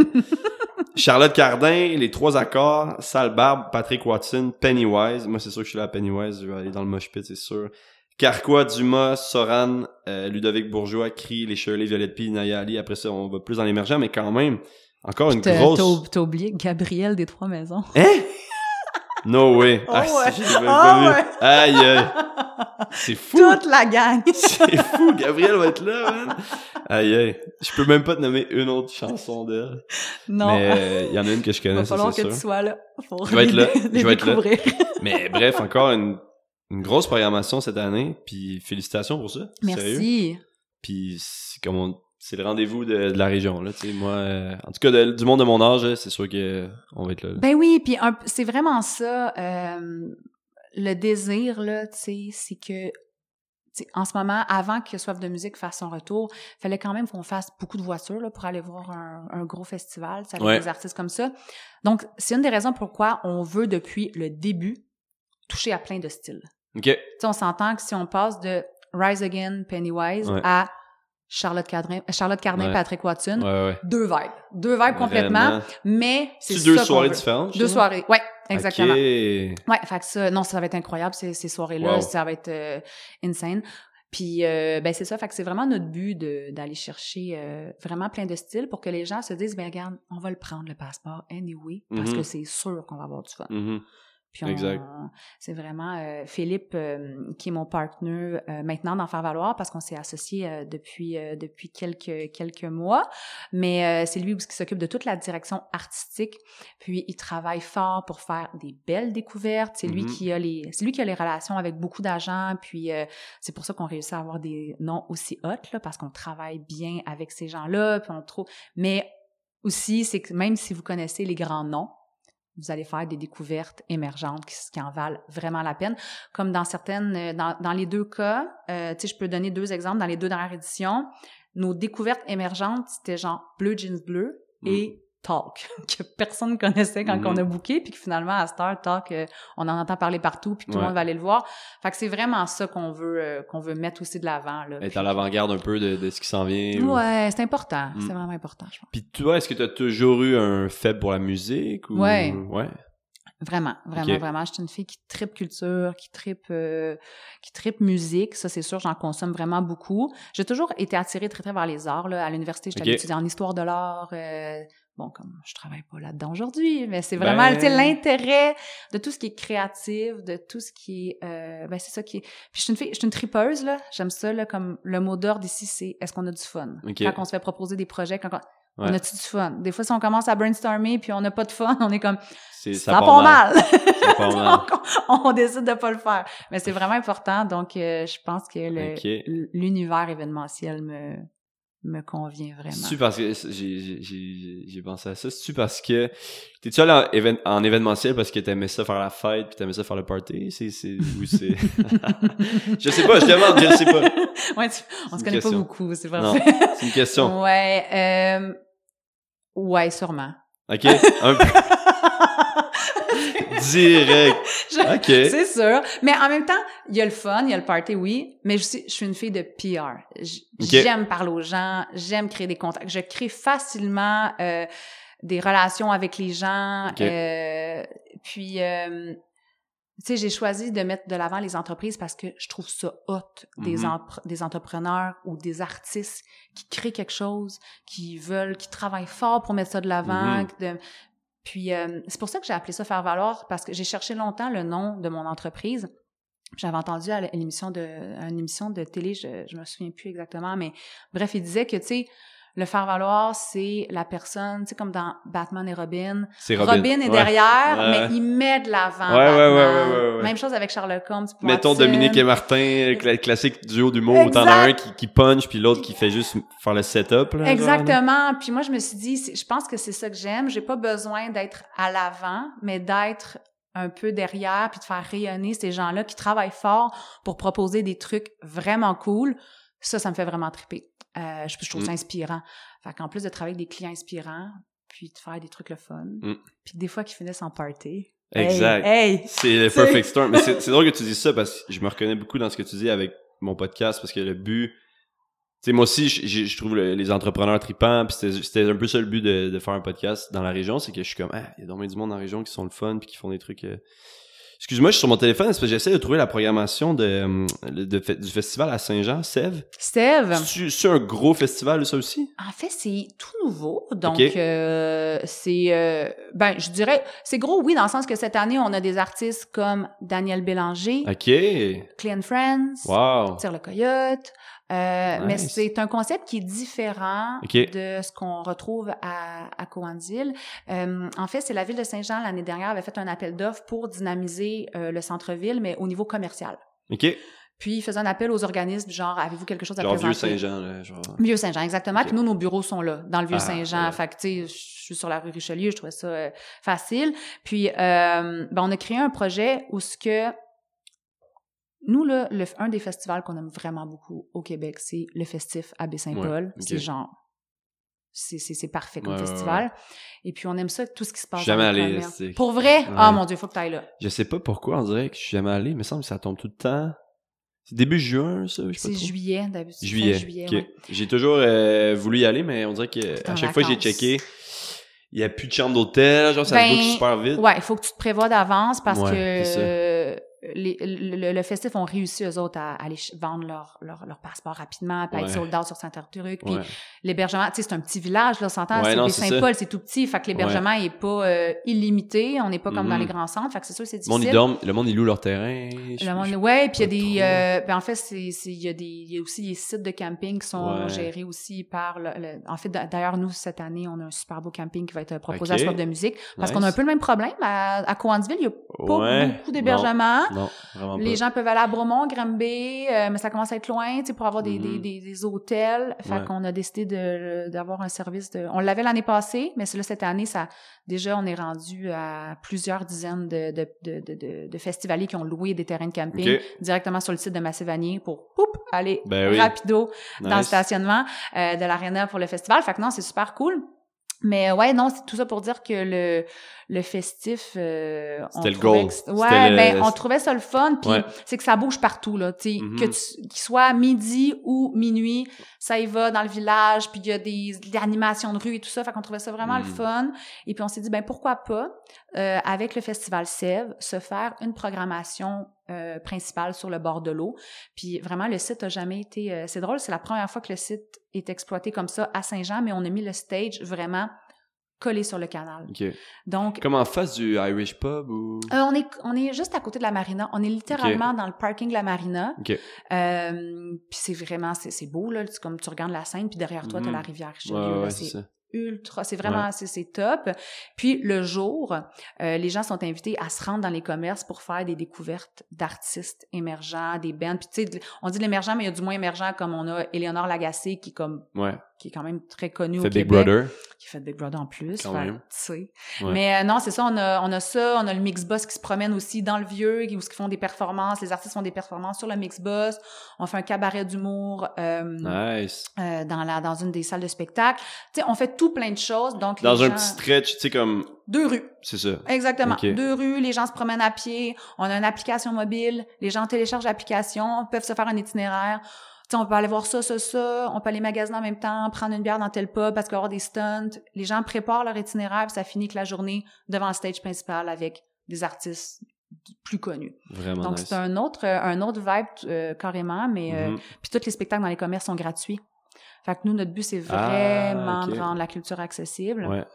B: Charlotte Cardin, les trois accords, Sal Barbe, Patrick Watson, Pennywise. Moi, c'est sûr que je suis là à Pennywise, je vais aller dans le mosh pit, c'est sûr. Carquois, Dumas, Soran, euh, Ludovic Bourgeois, Cri, Les Shirley, Violette P, Naya Ali. Après ça, on va plus dans l'émergent, mais quand même, encore une grosse...
C: t'as- t'as oublié Gabriel des Trois Maisons.
B: Hein? No way.
C: Oh
B: ah,
C: ouais.
B: si,
C: Ah
B: pas vu.
C: ouais.
B: Aïe, aïe. C'est fou.
C: Toute la gang.
B: C'est fou. Gabriel va être là, man. Aïe, aïe. Je peux même pas te nommer une autre chanson d'elle.
C: non.
B: Mais euh, il y en a une que je
C: Il
B: connais,
C: va
B: ça,
C: falloir
B: c'est
C: que
B: sûr.
C: tu sois là pour
B: Je vais être là.
C: les
B: Je vais être là. Mais bref, encore une, une grosse programmation cette année. Puis félicitations pour ça. Sérieux.
C: Merci.
B: Puis c'est comme on- c'est le rendez-vous de, de la région, là. Tu sais, moi, euh, en tout cas, de- du monde de mon âge, c'est sûr que euh, on va être là. là.
C: Ben oui, puis un- c'est vraiment ça. euh, le désir, là, tu sais, c'est que en ce moment, avant que Soif de musique fasse son retour, fallait quand même qu'on fasse beaucoup de voitures là, pour aller voir un, un gros festival, avec
B: Ouais.
C: des artistes comme ça. Donc, c'est une des raisons pourquoi on veut, depuis le début, toucher à plein de styles.
B: OK.
C: On s'entend que si on passe de Rise Again, Pennywise
B: Ouais.
C: à Charlotte Cardin, Charlotte Cardin,
B: Ouais.
C: Patrick Watson,
B: Ouais, ouais.
C: deux vibes. Deux vibes complètement,
B: Vraiment.
C: mais c'est
B: C'est
C: ça
B: deux
C: qu'on
B: soirées
C: veut.
B: différentes?
C: Deux soirées, ouais, exactement. Ouais, fait que ça, non, ça va être incroyable ces, ces soirées-là,
B: Wow.
C: ça va être euh, insane. Puis euh, ben c'est ça, fait que c'est vraiment notre but de d'aller chercher euh, vraiment plein de styles pour que les gens se disent ben regarde, on va le prendre le passeport anyway parce
B: Mhm.
C: que c'est sûr qu'on va avoir du fun.
B: Mhm.
C: Puis c'est vraiment euh, Philippe euh, qui est mon partenaire euh, maintenant d'en faire valoir parce qu'on s'est associés euh, depuis euh, depuis quelques quelques mois, mais euh, c'est lui qui s'occupe de toute la direction artistique. Puis il travaille fort pour faire des belles découvertes. C'est lui
B: Mhm.
C: qui a les c'est lui qui a les relations avec beaucoup d'agents. Puis euh, c'est pour ça qu'on réussit à avoir des noms aussi hot là parce qu'on travaille bien avec ces gens-là. Puis on trouve, mais aussi c'est que même si vous connaissez les grands noms vous allez faire des découvertes émergentes qui, qui en valent vraiment la peine. Comme dans certaines, euh, dans, dans les deux cas, euh, tu sais, je peux donner deux exemples. Dans les deux dernières éditions, nos découvertes émergentes, c'était genre Bleu Jeans Bleu et Talk, que personne connaissait quand
B: Mhm.
C: on a booké, puis que finalement, à Star Talk, euh, on en entend parler partout, puis tout le monde va aller le voir. Fait que c'est vraiment ça qu'on veut, euh, qu'on veut mettre aussi de l'avant. là.
B: Être
C: Puis-
B: à l'avant-garde un peu de, de ce qui s'en vient. ou-
C: Ouais, c'est important.
B: Mm.
C: C'est vraiment important, je pense.
B: Puis toi, est-ce que tu as toujours eu un faible pour la musique? Ou...
C: Ouais.
B: Ouais.
C: Vraiment, vraiment, vraiment. Je suis une fille qui tripe culture, qui tripe, euh, qui tripe musique. Ça, c'est sûr, j'en consomme vraiment beaucoup. J'ai toujours été attirée très, très vers les arts. Là. À l'université, j'étais
B: Ok.
C: allée étudier en histoire de l'art. euh, bon, comme je travaille pas là-dedans aujourd'hui, mais c'est vraiment,
B: Ben-
C: tu sais, l'intérêt de tout ce qui est créatif, de tout ce qui est, euh, ben c'est ça qui est. Puis je suis une fille, je suis une tripeuse là. J'aime ça là, comme le mot d'ordre ici, c'est est-ce qu'on a du fun?
B: Ok.
C: Quand on se fait proposer des projets, quand on, a-tu du fun? Des fois, si on commence à brainstormer puis on n'a pas de fun, on est comme
B: C'est,
C: ça, part mal.
B: Ça part mal.
C: Donc, on, on décide de pas le faire. Mais c'est vraiment important. Donc, euh, je pense que l'univers événementiel me, me convient vraiment.
B: C'est-tu parce que j'ai, pensé à ça. C'est-tu parce que t'es-tu allé en, évén- en événementiel parce que t'aimais ça faire la fête puis t'aimais ça faire le party? C'est, c'est, ou c'est... je sais pas, je demande, je sais pas.
C: ouais, tu- on se connaît
B: question.
C: pas beaucoup, c'est parfait.
B: c'est une question.
C: ouais, euh, ouais, sûrement.
B: OK? Un peu. Direct.
C: Je-
B: OK.
C: C'est sûr. Mais en même temps, il y a le fun, il y a le party, oui. Mais je, suis- je suis une fille de PR. J'aime parler aux gens, j'aime créer des contacts. Je crée facilement euh, des relations avec les gens.
B: Ok.
C: euh, puis, euh, tu sais, j'ai choisi de mettre de l'avant les entreprises parce que je trouve ça hot des,
B: Mhm.
C: empre- des entrepreneurs ou des artistes qui créent quelque chose, qui veulent, qui travaillent fort pour mettre ça de l'avant.
B: Mhm.
C: de- Puis euh, c'est pour ça que j'ai appelé ça faire valoir parce que j'ai cherché longtemps le nom de mon entreprise. J'avais entendu à l'émission de à une émission de télé, je je me souviens plus exactement, mais bref, il disait que tu sais le faire valoir, c'est la personne, tu sais comme dans Batman et Robin.
B: C'est
C: Robin,
B: Robin.
C: est
B: Ouais.
C: derrière,
B: Ouais.
C: mais il met de l'avant.
B: Ouais, ouais, ouais.
C: Même chose avec Sherlock Holmes.
B: Mettons. Dominique et Martin, le cla- classique duo d'humour, où t'en as un qui, qui punch puis l'autre qui fait juste faire le setup. Là, genre, là.
C: Exactement. Puis moi, je me suis dit, je pense que c'est ça que j'aime. J'ai pas besoin d'être à l'avant, mais d'être un peu derrière puis de faire rayonner ces gens-là qui travaillent fort pour proposer des trucs vraiment cool. Ça, ça me fait vraiment triper. Euh, je, je trouve ça
B: Mm.
C: inspirant. Fait qu'en plus de travailler avec des clients inspirants, puis de faire des trucs le fun,
B: Mm.
C: puis des fois qui finissent en party.
B: Exact.
C: Hey! hey!
B: C'est le perfect storm. Mais c'est drôle que tu dises ça parce que je me reconnais beaucoup dans ce que tu dis avec mon podcast parce que le but, tu sais, moi aussi, je- trouve le- les entrepreneurs tripants puis c'était un peu ça le but de, de faire un podcast dans la région, c'est que je suis comme, ah, il y a donc du monde dans la région qui sont le fun puis qui font des trucs. euh, Excuse-moi, je suis sur mon téléphone, parce que j'essaie de trouver la programmation de, euh, de du festival à Saint-Jean, Sèvres.
C: Steve!
B: C'est un gros festival, ça aussi?
C: En fait, c'est tout nouveau. Donc, euh, c'est... euh, ben, je dirais... C'est gros, oui, dans le sens que cette année, on a des artistes comme Daniel Bélanger,
B: Ok.
C: Clean Friends,
B: Wow.
C: Tire le Coyote. Euh, Mais c'est un concept qui est différent
B: Ok.
C: de ce qu'on retrouve à, à Coansville. Euh, en fait, c'est la ville de Saint-Jean, l'année dernière, avait fait un appel d'offres pour dynamiser euh, le centre-ville, mais au niveau commercial.
B: Ok.
C: Puis, il faisait un appel aux organismes, genre, avez-vous quelque chose à
B: Genre
C: présenter?
B: vieux Saint-Jean, là. Genre.
C: Vieux Saint-Jean, exactement. Puis nous, nos bureaux sont là, dans le Vieux
B: Ah,
C: Saint-Jean.
B: ouais.
C: Fait que, tu sais, je suis sur la rue Richelieu, je trouvais ça euh, facile. Puis, euh, ben, on a créé un projet où ce que... Nous, là, le, un des festivals qu'on aime vraiment beaucoup au Québec, c'est le Festif à Baie-Saint-Paul.
B: Ouais, ok.
C: C'est genre... C'est, c'est, c'est parfait comme
B: Ouais, ouais,
C: festival. Et puis, on aime ça, tout ce qui se passe
B: Je suis jamais allé,
C: Pour vrai? Ah, mon Dieu, faut que t'ailles là.
B: Je sais pas pourquoi, on dirait que je suis jamais allé. Il me semble que ça tombe tout le temps. C'est début juin, ça? Je sais
C: C'est juillet, d'habitude.
B: Juillet.
C: juillet,
B: ok.
C: ouais.
B: J'ai toujours euh, voulu y aller, mais on dirait que
C: T'es
B: à
C: en
B: chaque fois que j'ai checké, il y a plus de chambre d'hôtel. Genre, ça
C: Ben,
B: se book super vite.
C: Ouais, il faut que tu te prévois d'avance parce
B: Ouais,
C: que les, le, le festif ont réussi, eux autres, à aller vendre leur, leur, leur passeport rapidement, à être
B: Ouais.
C: sold out sur trucs. Puis
B: Ouais.
C: l'hébergement, tu sais, c'est un petit village, là, s'entend,
B: Ouais,
C: c'est Saint-Paul, c'est tout petit, fait que l'hébergement est pas euh, illimité, on n'est pas comme dans
B: Mhm.
C: les grands centres, fait que c'est sûr c'est
B: Le monde,
C: difficile.
B: ils dorment, le monde, ils louent leur terrain. Je-
C: Le monde,
B: je-
C: ouais, puis il y a des, euh, ben en fait, c'est, il y a des, il y a aussi des sites de camping qui sont gérés aussi par le, le- en fait, d'ailleurs, nous, cette année, on a un super beau camping qui va être proposé
B: Ok.
C: à Soif de musique, parce
B: Nice.
C: qu'on a un peu le même problème à, à Coansville, il y a pas
B: Ouais.
C: beaucoup d'hébergements.
B: Non, vraiment
C: Les
B: pas.
C: gens peuvent aller à Bromont, Granby, euh, mais ça commence à être loin, tu sais, pour avoir des,
B: Mhm.
C: des, des, des hôtels. Fait
B: Ouais.
C: qu'on a décidé de, d'avoir un service de... On l'avait l'année passée, mais c'est là, cette année, ça, déjà, on est rendu à plusieurs dizaines de, de, de, de, de- festivaliers qui ont loué des terrains de camping directement sur le site de Massé-Vanier pour, poup, aller
B: Ben oui.
C: rapido dans le stationnement euh, de l'aréna pour le festival. Fait que non, c'est super cool. Mais ouais, non, c'est tout ça pour dire que le le festif, euh, on
B: C'était le goal.
C: que- ouais,
B: le-
C: ben on trouvait ça le fun, puis
B: Ouais.
C: c'est que ça bouge partout là, tu sais,
B: Mhm.
C: que tu- qu'il soit midi ou minuit, ça y va dans le village, puis il y a des, des animations de rue et tout ça, fait qu'on trouvait ça vraiment le
B: Mhm.
C: fun. Et puis on s'est dit ben pourquoi pas euh, avec le festival Sève se faire une programmation euh, principale sur le bord de l'eau. Puis vraiment le site a jamais été euh, c'est drôle, c'est la première fois que le site est exploité comme ça à Saint-Jean, mais on a mis le stage vraiment collé sur le canal. Donc
B: Comme en face du Irish Pub ou?
C: euh, on est on est juste à côté de la marina. On est littéralement dans le parking de la marina. Euh, puis c'est vraiment c'est beau là. C'est comme tu regardes la Seine puis derrière toi t'as
B: Mhm.
C: la rivière Richelieu.
B: ouais, ouais, c'est.
C: Ultra, c'est vraiment c'est c'est top. Puis le jour, euh, les gens sont invités à se rendre dans les commerces pour faire des découvertes d'artistes émergents, des bands. Puis tu sais, on dit de l'émergent, mais il y a du moins émergent comme on a Éléonore Lagacé qui comme
B: Ouais.
C: Qui est quand même très connue au
B: Fait Big
C: Québec
B: Brother.
C: qui fait Big Brother en plus.
B: Quand
C: fait,
B: même.
C: tu sais.
B: Ouais.
C: Mais euh, non, c'est ça, on a, on a ça, on a le Mixbus qui se promène aussi dans le vieux, qui, où ils font des performances, les artistes font des performances sur le Mixbus. On fait un cabaret d'humour euh,
B: Nice.
C: euh, dans, la, dans une des salles de spectacle. Tu sais, on fait tout plein de choses. Donc
B: Dans un
C: gens-
B: petit stretch, tu sais, comme.
C: Deux rues.
B: C'est ça.
C: Exactement. Deux rues, les gens se promènent à pied. On a une application mobile. Les gens téléchargent l'application, peuvent se faire un itinéraire. Sais, on peut aller voir ça, ça, ça. On peut aller magasiner en même temps, prendre une bière dans tel pub parce qu'il va y avoir des stunts. Les gens préparent leur itinéraire, puis ça finit que la journée devant le stage principal avec des artistes plus connus.
B: Vraiment
C: Donc
B: nice.
C: c'est un autre euh, un autre vibe euh, carrément, mais euh,
B: Mhm.
C: puis tous les spectacles dans les commerces sont gratuits. Fait que nous notre but c'est
B: Ah,
C: vraiment de rendre la culture accessible.
B: Ouais.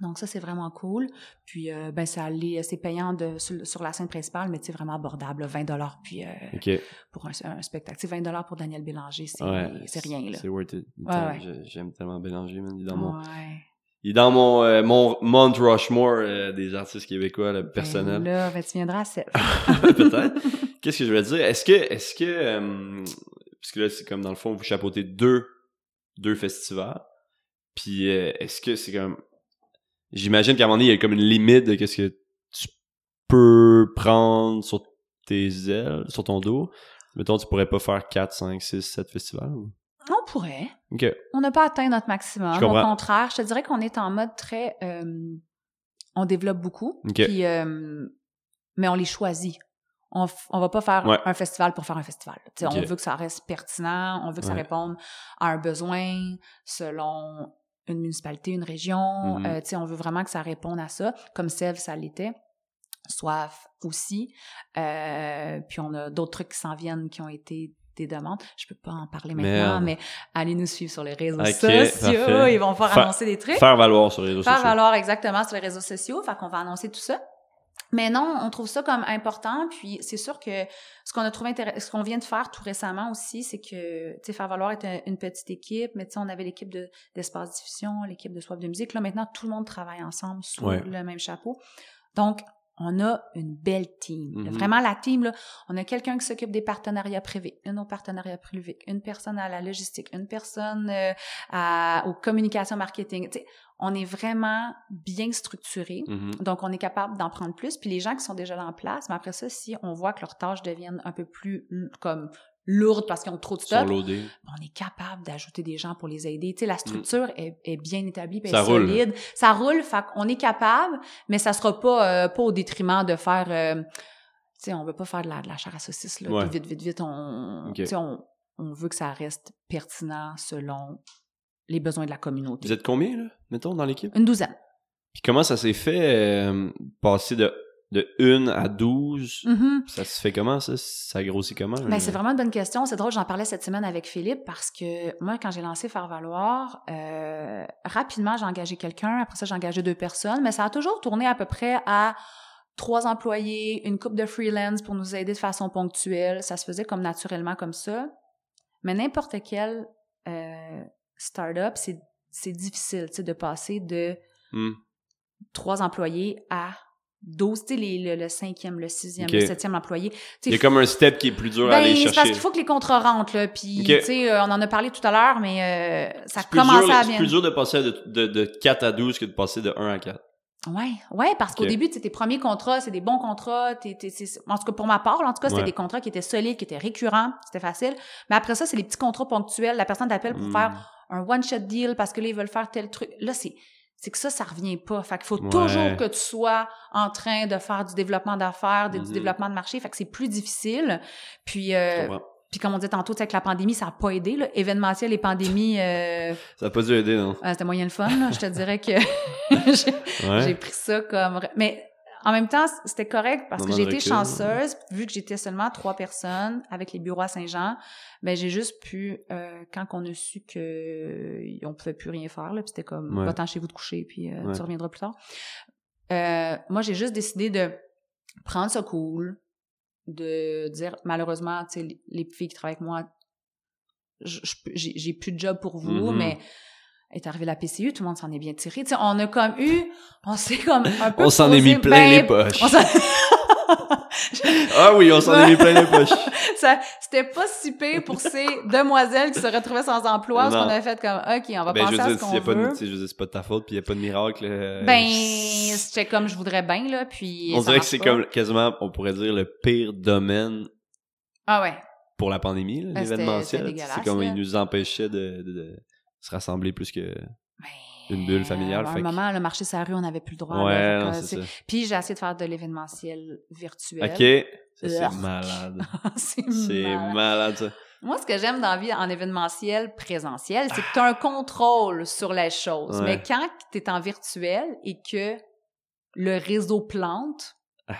C: Donc ça, c'est vraiment cool. Puis, euh, ben, c'est allé- c'est payant de, sur, sur la scène principale, mais c'est vraiment abordable, là, 20 dollars puis euh, pour un, un spectacle. Tu sais, 20 dollars pour Daniel Bélanger, c'est
B: Ouais,
C: rien, là.
B: C'est worth it.
C: Ouais, ouais.
B: Je- J'aime tellement Bélanger, man. Il est dans mon, il est dans mon, euh, mon Mount Rushmore euh, des artistes québécois, le personnel.
C: Ben là, ben, tu viendras à Sèvres.
B: Peut-être. Qu'est-ce que je veux dire? Est-ce que, est-ce que, euh, parce que là, c'est comme dans le fond, vous chapeautez deux, deux festivals. Puis, euh, est-ce que c'est comme, j'imagine qu'à un moment donné, il y a comme une limite de qu'est-ce que tu peux prendre sur tes ailes, sur ton dos. Mettons, tu pourrais pas faire 4, 5, 6, 7 festivals. ou-
C: On pourrait.
B: OK.
C: On n'a pas atteint notre maximum. Au contraire, je te dirais qu'on est en mode très... euh, on développe beaucoup.
B: OK.
C: Puis, euh, mais on les choisit. On, on va pas faire
B: Ouais.
C: un festival pour faire un festival. On veut que ça reste pertinent, on veut que ça réponde à un besoin selon une municipalité, une région. Euh, tu sais, on veut vraiment que ça réponde à ça, comme Sèvres, ça l'était. Soif aussi. Euh, puis on a d'autres trucs qui s'en viennent qui ont été des demandes. Je peux pas en parler maintenant,
B: Merde.
C: mais allez nous suivre sur les réseaux sociaux.
B: parfait.
C: Ils vont faire
B: Faire-
C: annoncer des trucs
B: Faire valoir sur les réseaux
C: faire
B: sociaux.
C: valoir exactement sur les réseaux sociaux. Fait qu'on va annoncer tout ça. Mais non, on trouve ça comme important. Puis c'est sûr que ce qu'on a trouvé intéressant, ce qu'on vient de faire tout récemment aussi, c'est que, tu sais, faire valoir un- une petite équipe, mais tu sais, on avait l'équipe de d'espace diffusion, l'équipe de soif de musique. Là, maintenant, tout le monde travaille ensemble sous
B: Ouais.
C: le même chapeau. Donc, on a une belle team.
B: Mhm.
C: Vraiment, la team, là, on a quelqu'un qui s'occupe des partenariats privés, une au partenariat privé, une personne à la logistique, une personne euh, à, aux communications marketing. On est vraiment bien structuré.
B: Mhm.
C: Donc, on est capable d'en prendre plus. Puis les gens qui sont déjà là en place, mais après ça, si on voit que leurs tâches deviennent un peu plus l- comme lourdes parce qu'ils ont trop de stock,
B: Surloadé.
C: on est capable d'ajouter des gens pour les aider. Tu sais, la structure est, est bien établie, puis
B: Mm. Ça
C: est
B: roule.
C: solide. Ça roule, fait qu'on est capable, mais ça sera pas, euh, pas au détriment de faire... euh, tu sais, on veut pas faire de la, de la chair à saucisse, là,
B: Ouais.
C: vite, vite, vite. On, on, on veut que ça reste pertinent selon les besoins de la communauté.
B: Vous êtes combien, là, mettons, dans l'équipe?
C: Une douzaine.
B: Puis comment ça s'est fait, euh, passer de, de 1 à 12?
C: Mhm.
B: Ça se fait comment, ça? Ça grossit comment?
C: Ben, c'est vraiment une bonne question. C'est drôle, j'en parlais cette semaine avec Philippe parce que moi, quand j'ai lancé Faire Valoir, euh, rapidement, j'ai engagé quelqu'un. Après ça, j'ai engagé deux personnes. Mais ça a toujours tourné à peu près à trois employés, une coupe de freelance pour nous aider de façon ponctuelle. Ça se faisait comme naturellement comme ça. Mais n'importe quel euh, startup, c'est c'est difficile, tu sais, de passer de
B: Hmm.
C: trois employés à 12, tu sais, le, le cinquième, le sixième, le septième employé. Tu sais,
B: Il y a comme un step qui est plus dur à
C: ben,
B: aller
C: c'est parce
B: chercher.
C: qu'il faut que les contrats rentrent, là. Puis, tu sais, euh, on en a parlé tout à l'heure, mais euh, ça
B: C'est dur-
C: à
B: C'est
C: bien.
B: plus dur de passer de, de, de 4 à 12 que de passer de 1 à 4.
C: Ouais, ouais, parce qu'au début, tu sais, tes premiers contrats, c'est des bons contrats. c'est- en tout cas, pour ma part, en tout cas, c'était
B: Ouais.
C: des contrats qui étaient solides, qui étaient récurrents, c'était facile. Mais après ça, c'est les petits contrats ponctuels. La personne t'appelle pour
B: Hmm.
C: faire un one-shot deal parce que là, ils veulent faire tel truc. Là, c'est c'est que ça, ça revient pas. Fait qu'il faut
B: Ouais.
C: toujours que tu sois en train de faire du développement d'affaires, de- du développement de marché. Fait que c'est plus difficile. Puis, euh, puis comme on disait tantôt, avec la pandémie, ça a pas aidé. Là. Événementiel et pandémie, euh,
B: Ça n'a pas dû aider, non?
C: euh, c'était moyen le fun. Là. Je te dirais que j'ai
B: Ouais.
C: pris ça comme... Mais en même temps, c'était correct parce que j'ai été
B: recul,
C: chanceuse. Vu que j'étais seulement trois personnes avec les bureaux à Saint-Jean, ben j'ai juste pu, euh, quand on a su que on pouvait plus rien faire, là, puis c'était comme,
B: Ouais.
C: va-t'en chez vous de coucher, puis euh,
B: Ouais.
C: tu reviendras plus tard. Euh, moi, j'ai juste décidé de prendre ça cool, de dire, malheureusement, tu sais, les, les filles qui travaillent avec moi, j'ai plus de job pour vous,
B: Mhm.
C: mais est arrivé la PCU, tout le monde s'en est bien tiré. Tu sais, on a comme eu, on s'est comme un peu
B: On s'en est mis plein
C: ben,
B: les poches.
C: on s'en-
B: Ah oui, on s'en est mis plein les poches.
C: ça, c'était pas si pire pour ces demoiselles qui se retrouvaient sans emploi, parce
B: Non.
C: qu'on avait fait comme, OK, on va
B: Ben, je
C: penser
B: veux
C: à ce qu'on
B: pas de,
C: veut.
B: sais, je veux dire, c'est pas de ta faute, puis il y a pas de miracle. euh,
C: Ben, c'était comme je voudrais bien, là, puis
B: on dirait que c'est
C: pas.
B: comme quasiment, on pourrait dire, le pire domaine
C: Ah ouais.
B: pour la pandémie,
C: Ben,
B: l'événementiel. C'est comme il nous empêchait de, de- de se rassembler plus que. Une bulle familiale,
C: À un
B: fait que-
C: moment, le marché sur la rue, on n'avait plus le droit.
B: Ouais, non, c'est ça.
C: Puis j'ai essayé de faire de l'événementiel virtuel.
B: Ok. Ça, c'est malade.
C: c'est
B: C'est
C: malade.
B: malade, ça.
C: Moi, ce que j'aime dans la vie en événementiel présentiel, c'est que tu as un contrôle sur les choses.
B: Ouais.
C: Mais quand tu es en virtuel et que le réseau plante,
B: Aïe,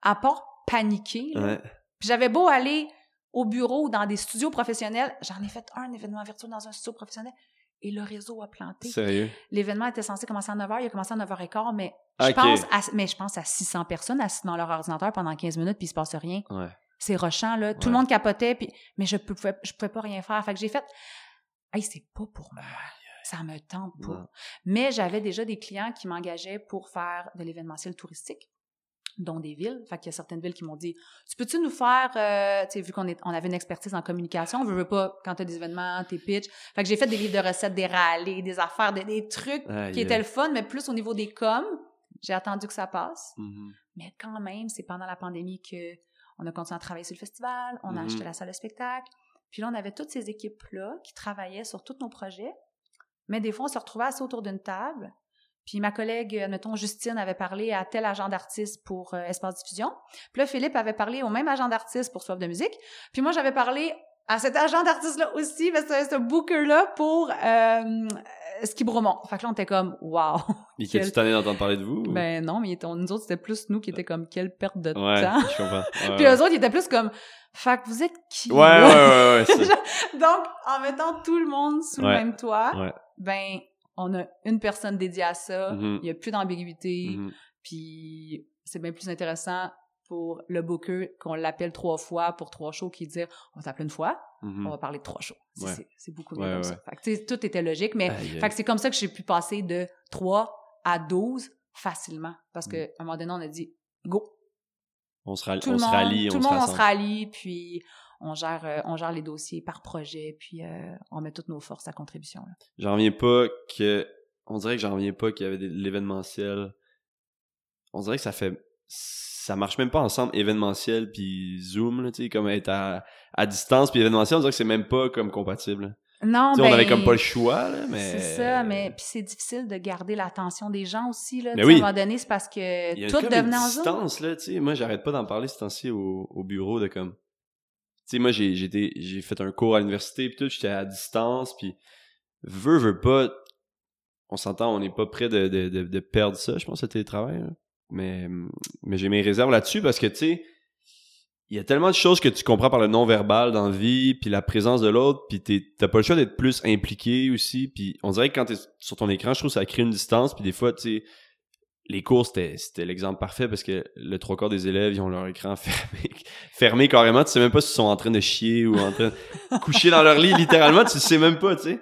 C: à part paniquer,
B: Ouais.
C: j'avais beau aller au bureau ou dans des studios professionnels, j'en ai fait un événement virtuel dans un studio professionnel, et le réseau a planté.
B: Sérieux?
C: L'événement était censé commencer à 9h, il a commencé à 9h15, mais je pense à, mais je pense à 600 personnes assises dans leur ordinateur pendant 15 minutes puis il se passe rien.
B: Ouais.
C: C'est rochant là, tout le monde capotait puis mais je pouvais je pouvais pas rien faire. Fait que j'ai fait hey, c'est pas pour moi. Ça me tente pas. Mais j'avais déjà des clients qui m'engageaient pour faire de l'événementiel touristique dont des villes. Fait qu'il y a certaines villes qui m'ont dit Tu peux-tu nous faire, euh, tu sais, vu qu'on on avait une expertise en communication, on veut, veut pas, quand tu as des événements, tes pitch. Fait que j'ai fait des livres de recettes, des râlés, des affaires, des, des trucs qui étaient le fun, mais plus au niveau des coms. J'ai attendu que ça passe.
B: Mhm.
C: Mais quand même, c'est pendant la pandémie que on a continué à travailler sur le festival, on a acheté la salle de spectacle. Puis là, on avait toutes ces équipes-là qui travaillaient sur tous nos projets. Mais des fois, on se retrouvait assis autour d'une table. Puis ma collègue, admettons, Justine, avait parlé à tel agent d'artiste pour euh, Espace Diffusion. Puis là, Philippe avait parlé au même agent d'artiste pour Soif de musique. Puis moi, j'avais parlé à cet agent d'artiste-là aussi, mais ce, ce booker-là pour euh, Ski Bromont. Fait que là, on était comme,
B: que tu t'en es d'entendre parler de vous? ou-
C: Ben non, mais il était- nous autres, c'était plus nous qui étaient comme, quelle perte de
B: ouais,
C: temps.
B: je comprends. Ouais,
C: Puis
B: ouais.
C: eux autres, ils étaient plus comme, fait que vous êtes qui?
B: Ouais, ouais, ouais, ouais.
C: Donc, en mettant tout le monde sous le même toit,
B: Ouais.
C: ben, on a une personne dédiée à ça.
B: Mhm.
C: Il n'y a plus d'ambiguïté.
B: Mhm.
C: Puis, c'est bien plus intéressant pour le booker qu'on l'appelle trois fois pour trois shows qui dire, on va t'appeler une fois,
B: Mhm.
C: on va parler de trois shows. C'est-
B: Ouais.
C: C'est c'est beaucoup
B: Ouais,
C: mieux comme
B: ouais.
C: ça. Fait que, tout était logique, mais fait que c'est comme ça que j'ai pu passer de 3 à 12 facilement. Parce
B: Mm.
C: qu'à un moment donné, on a dit, go,
B: On se rallie,
C: tout
B: on
C: le
B: se
C: monde,
B: rallie,
C: tout
B: on
C: le
B: se
C: monde, on se rallie, puis on gère, euh, on gère les dossiers par projet, puis euh, on met toutes nos forces à contribution.
B: J'en reviens pas que. On dirait que j'en reviens pas qu'il y avait des- l'événementiel. On dirait que ça fait. Ça marche même pas ensemble, événementiel puis Zoom, là, tu sais, comme être à, à distance puis événementiel, on dirait que c'est même pas comme compatible.
C: Non, ben,
B: on avait comme pas le choix, là, mais.
C: C'est ça, mais puis c'est difficile de garder l'attention des gens aussi là.
B: Oui.
C: À un moment donné, c'est parce que tout devenait en Zoom.
B: distance, là, tu sais. Moi, j'arrête pas d'en parler ce temps-ci au, au bureau de comme. Sais, moi, j'ai, j'ai fait un cours à l'université puis tout, j'étais à distance puis veux, veux pas. On s'entend, on n'est pas prêt de, de, de, perdre ça, je pense, le télétravail. là. Mais, mais j'ai mes réserves là-dessus parce que, tu sais, il y a tellement de choses que tu comprends par le non-verbal dans la vie, puis la présence de l'autre, puis t'es- t'as pas le choix d'être plus impliqué aussi, puis on dirait que quand t'es sur ton écran, je trouve que ça crée une distance, puis des fois, tu sais, les cours, c'était c'était l'exemple parfait parce que le trois quarts des élèves, ils ont leur écran fermé, fermé carrément. Tu sais même pas s'ils sont en train de chier ou en train de coucher dans leur lit, littéralement. Tu sais même pas, tu sais.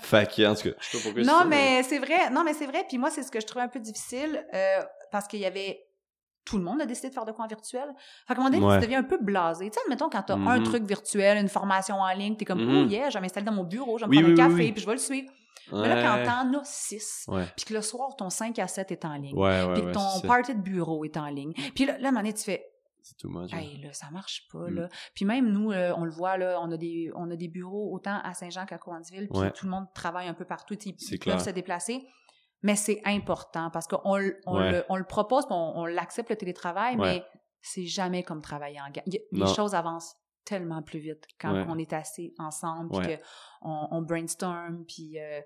B: Fait que, en tout cas, je sais pas pourquoi
C: Non, mais c'est vrai. Non, mais c'est vrai. Puis moi, c'est ce que je trouvais un peu difficile euh, parce qu'il y avait tout le monde a décidé de faire de quoi en virtuel. Fait qu'à un moment donné,
B: Ouais.
C: tu deviens un peu blasé. Tu sais, mettons, quand t'as un
B: Mhm.
C: truc virtuel, une formation en ligne, t'es comme,
B: Mhm.
C: oh yeah, je vais m'installer dans mon bureau, je vais me
B: Oui,
C: prendre
B: oui,
C: un
B: oui,
C: café,
B: oui.
C: puis je vais le suivre.
B: Ouais.
C: Mais là, quand t'en as six, puis que le soir, ton 5 à 7 est en ligne, puis que ton party de bureau est en ligne, puis là, là, à un moment donné, tu fais,
B: C'est too much. hein.
C: Hey, là, ça marche pas,
B: Mm.
C: là. Puis même nous, euh, on le voit, là, on a des, on a des bureaux autant à Saint-Jean qu'à Cowansville, puis tout le monde travaille un peu partout, ils peuvent
B: clair.
C: se déplacer. Mais c'est important parce qu'on le- on
B: Ouais.
C: le, on le propose, on, on l'accepte, le télétravail,
B: Ouais.
C: mais c'est jamais comme travailler en gang.
B: Non.
C: Les choses avancent tellement plus vite quand
B: Ouais.
C: on est assis ensemble, puis
B: Ouais.
C: qu'on on brainstorm, puis... euh,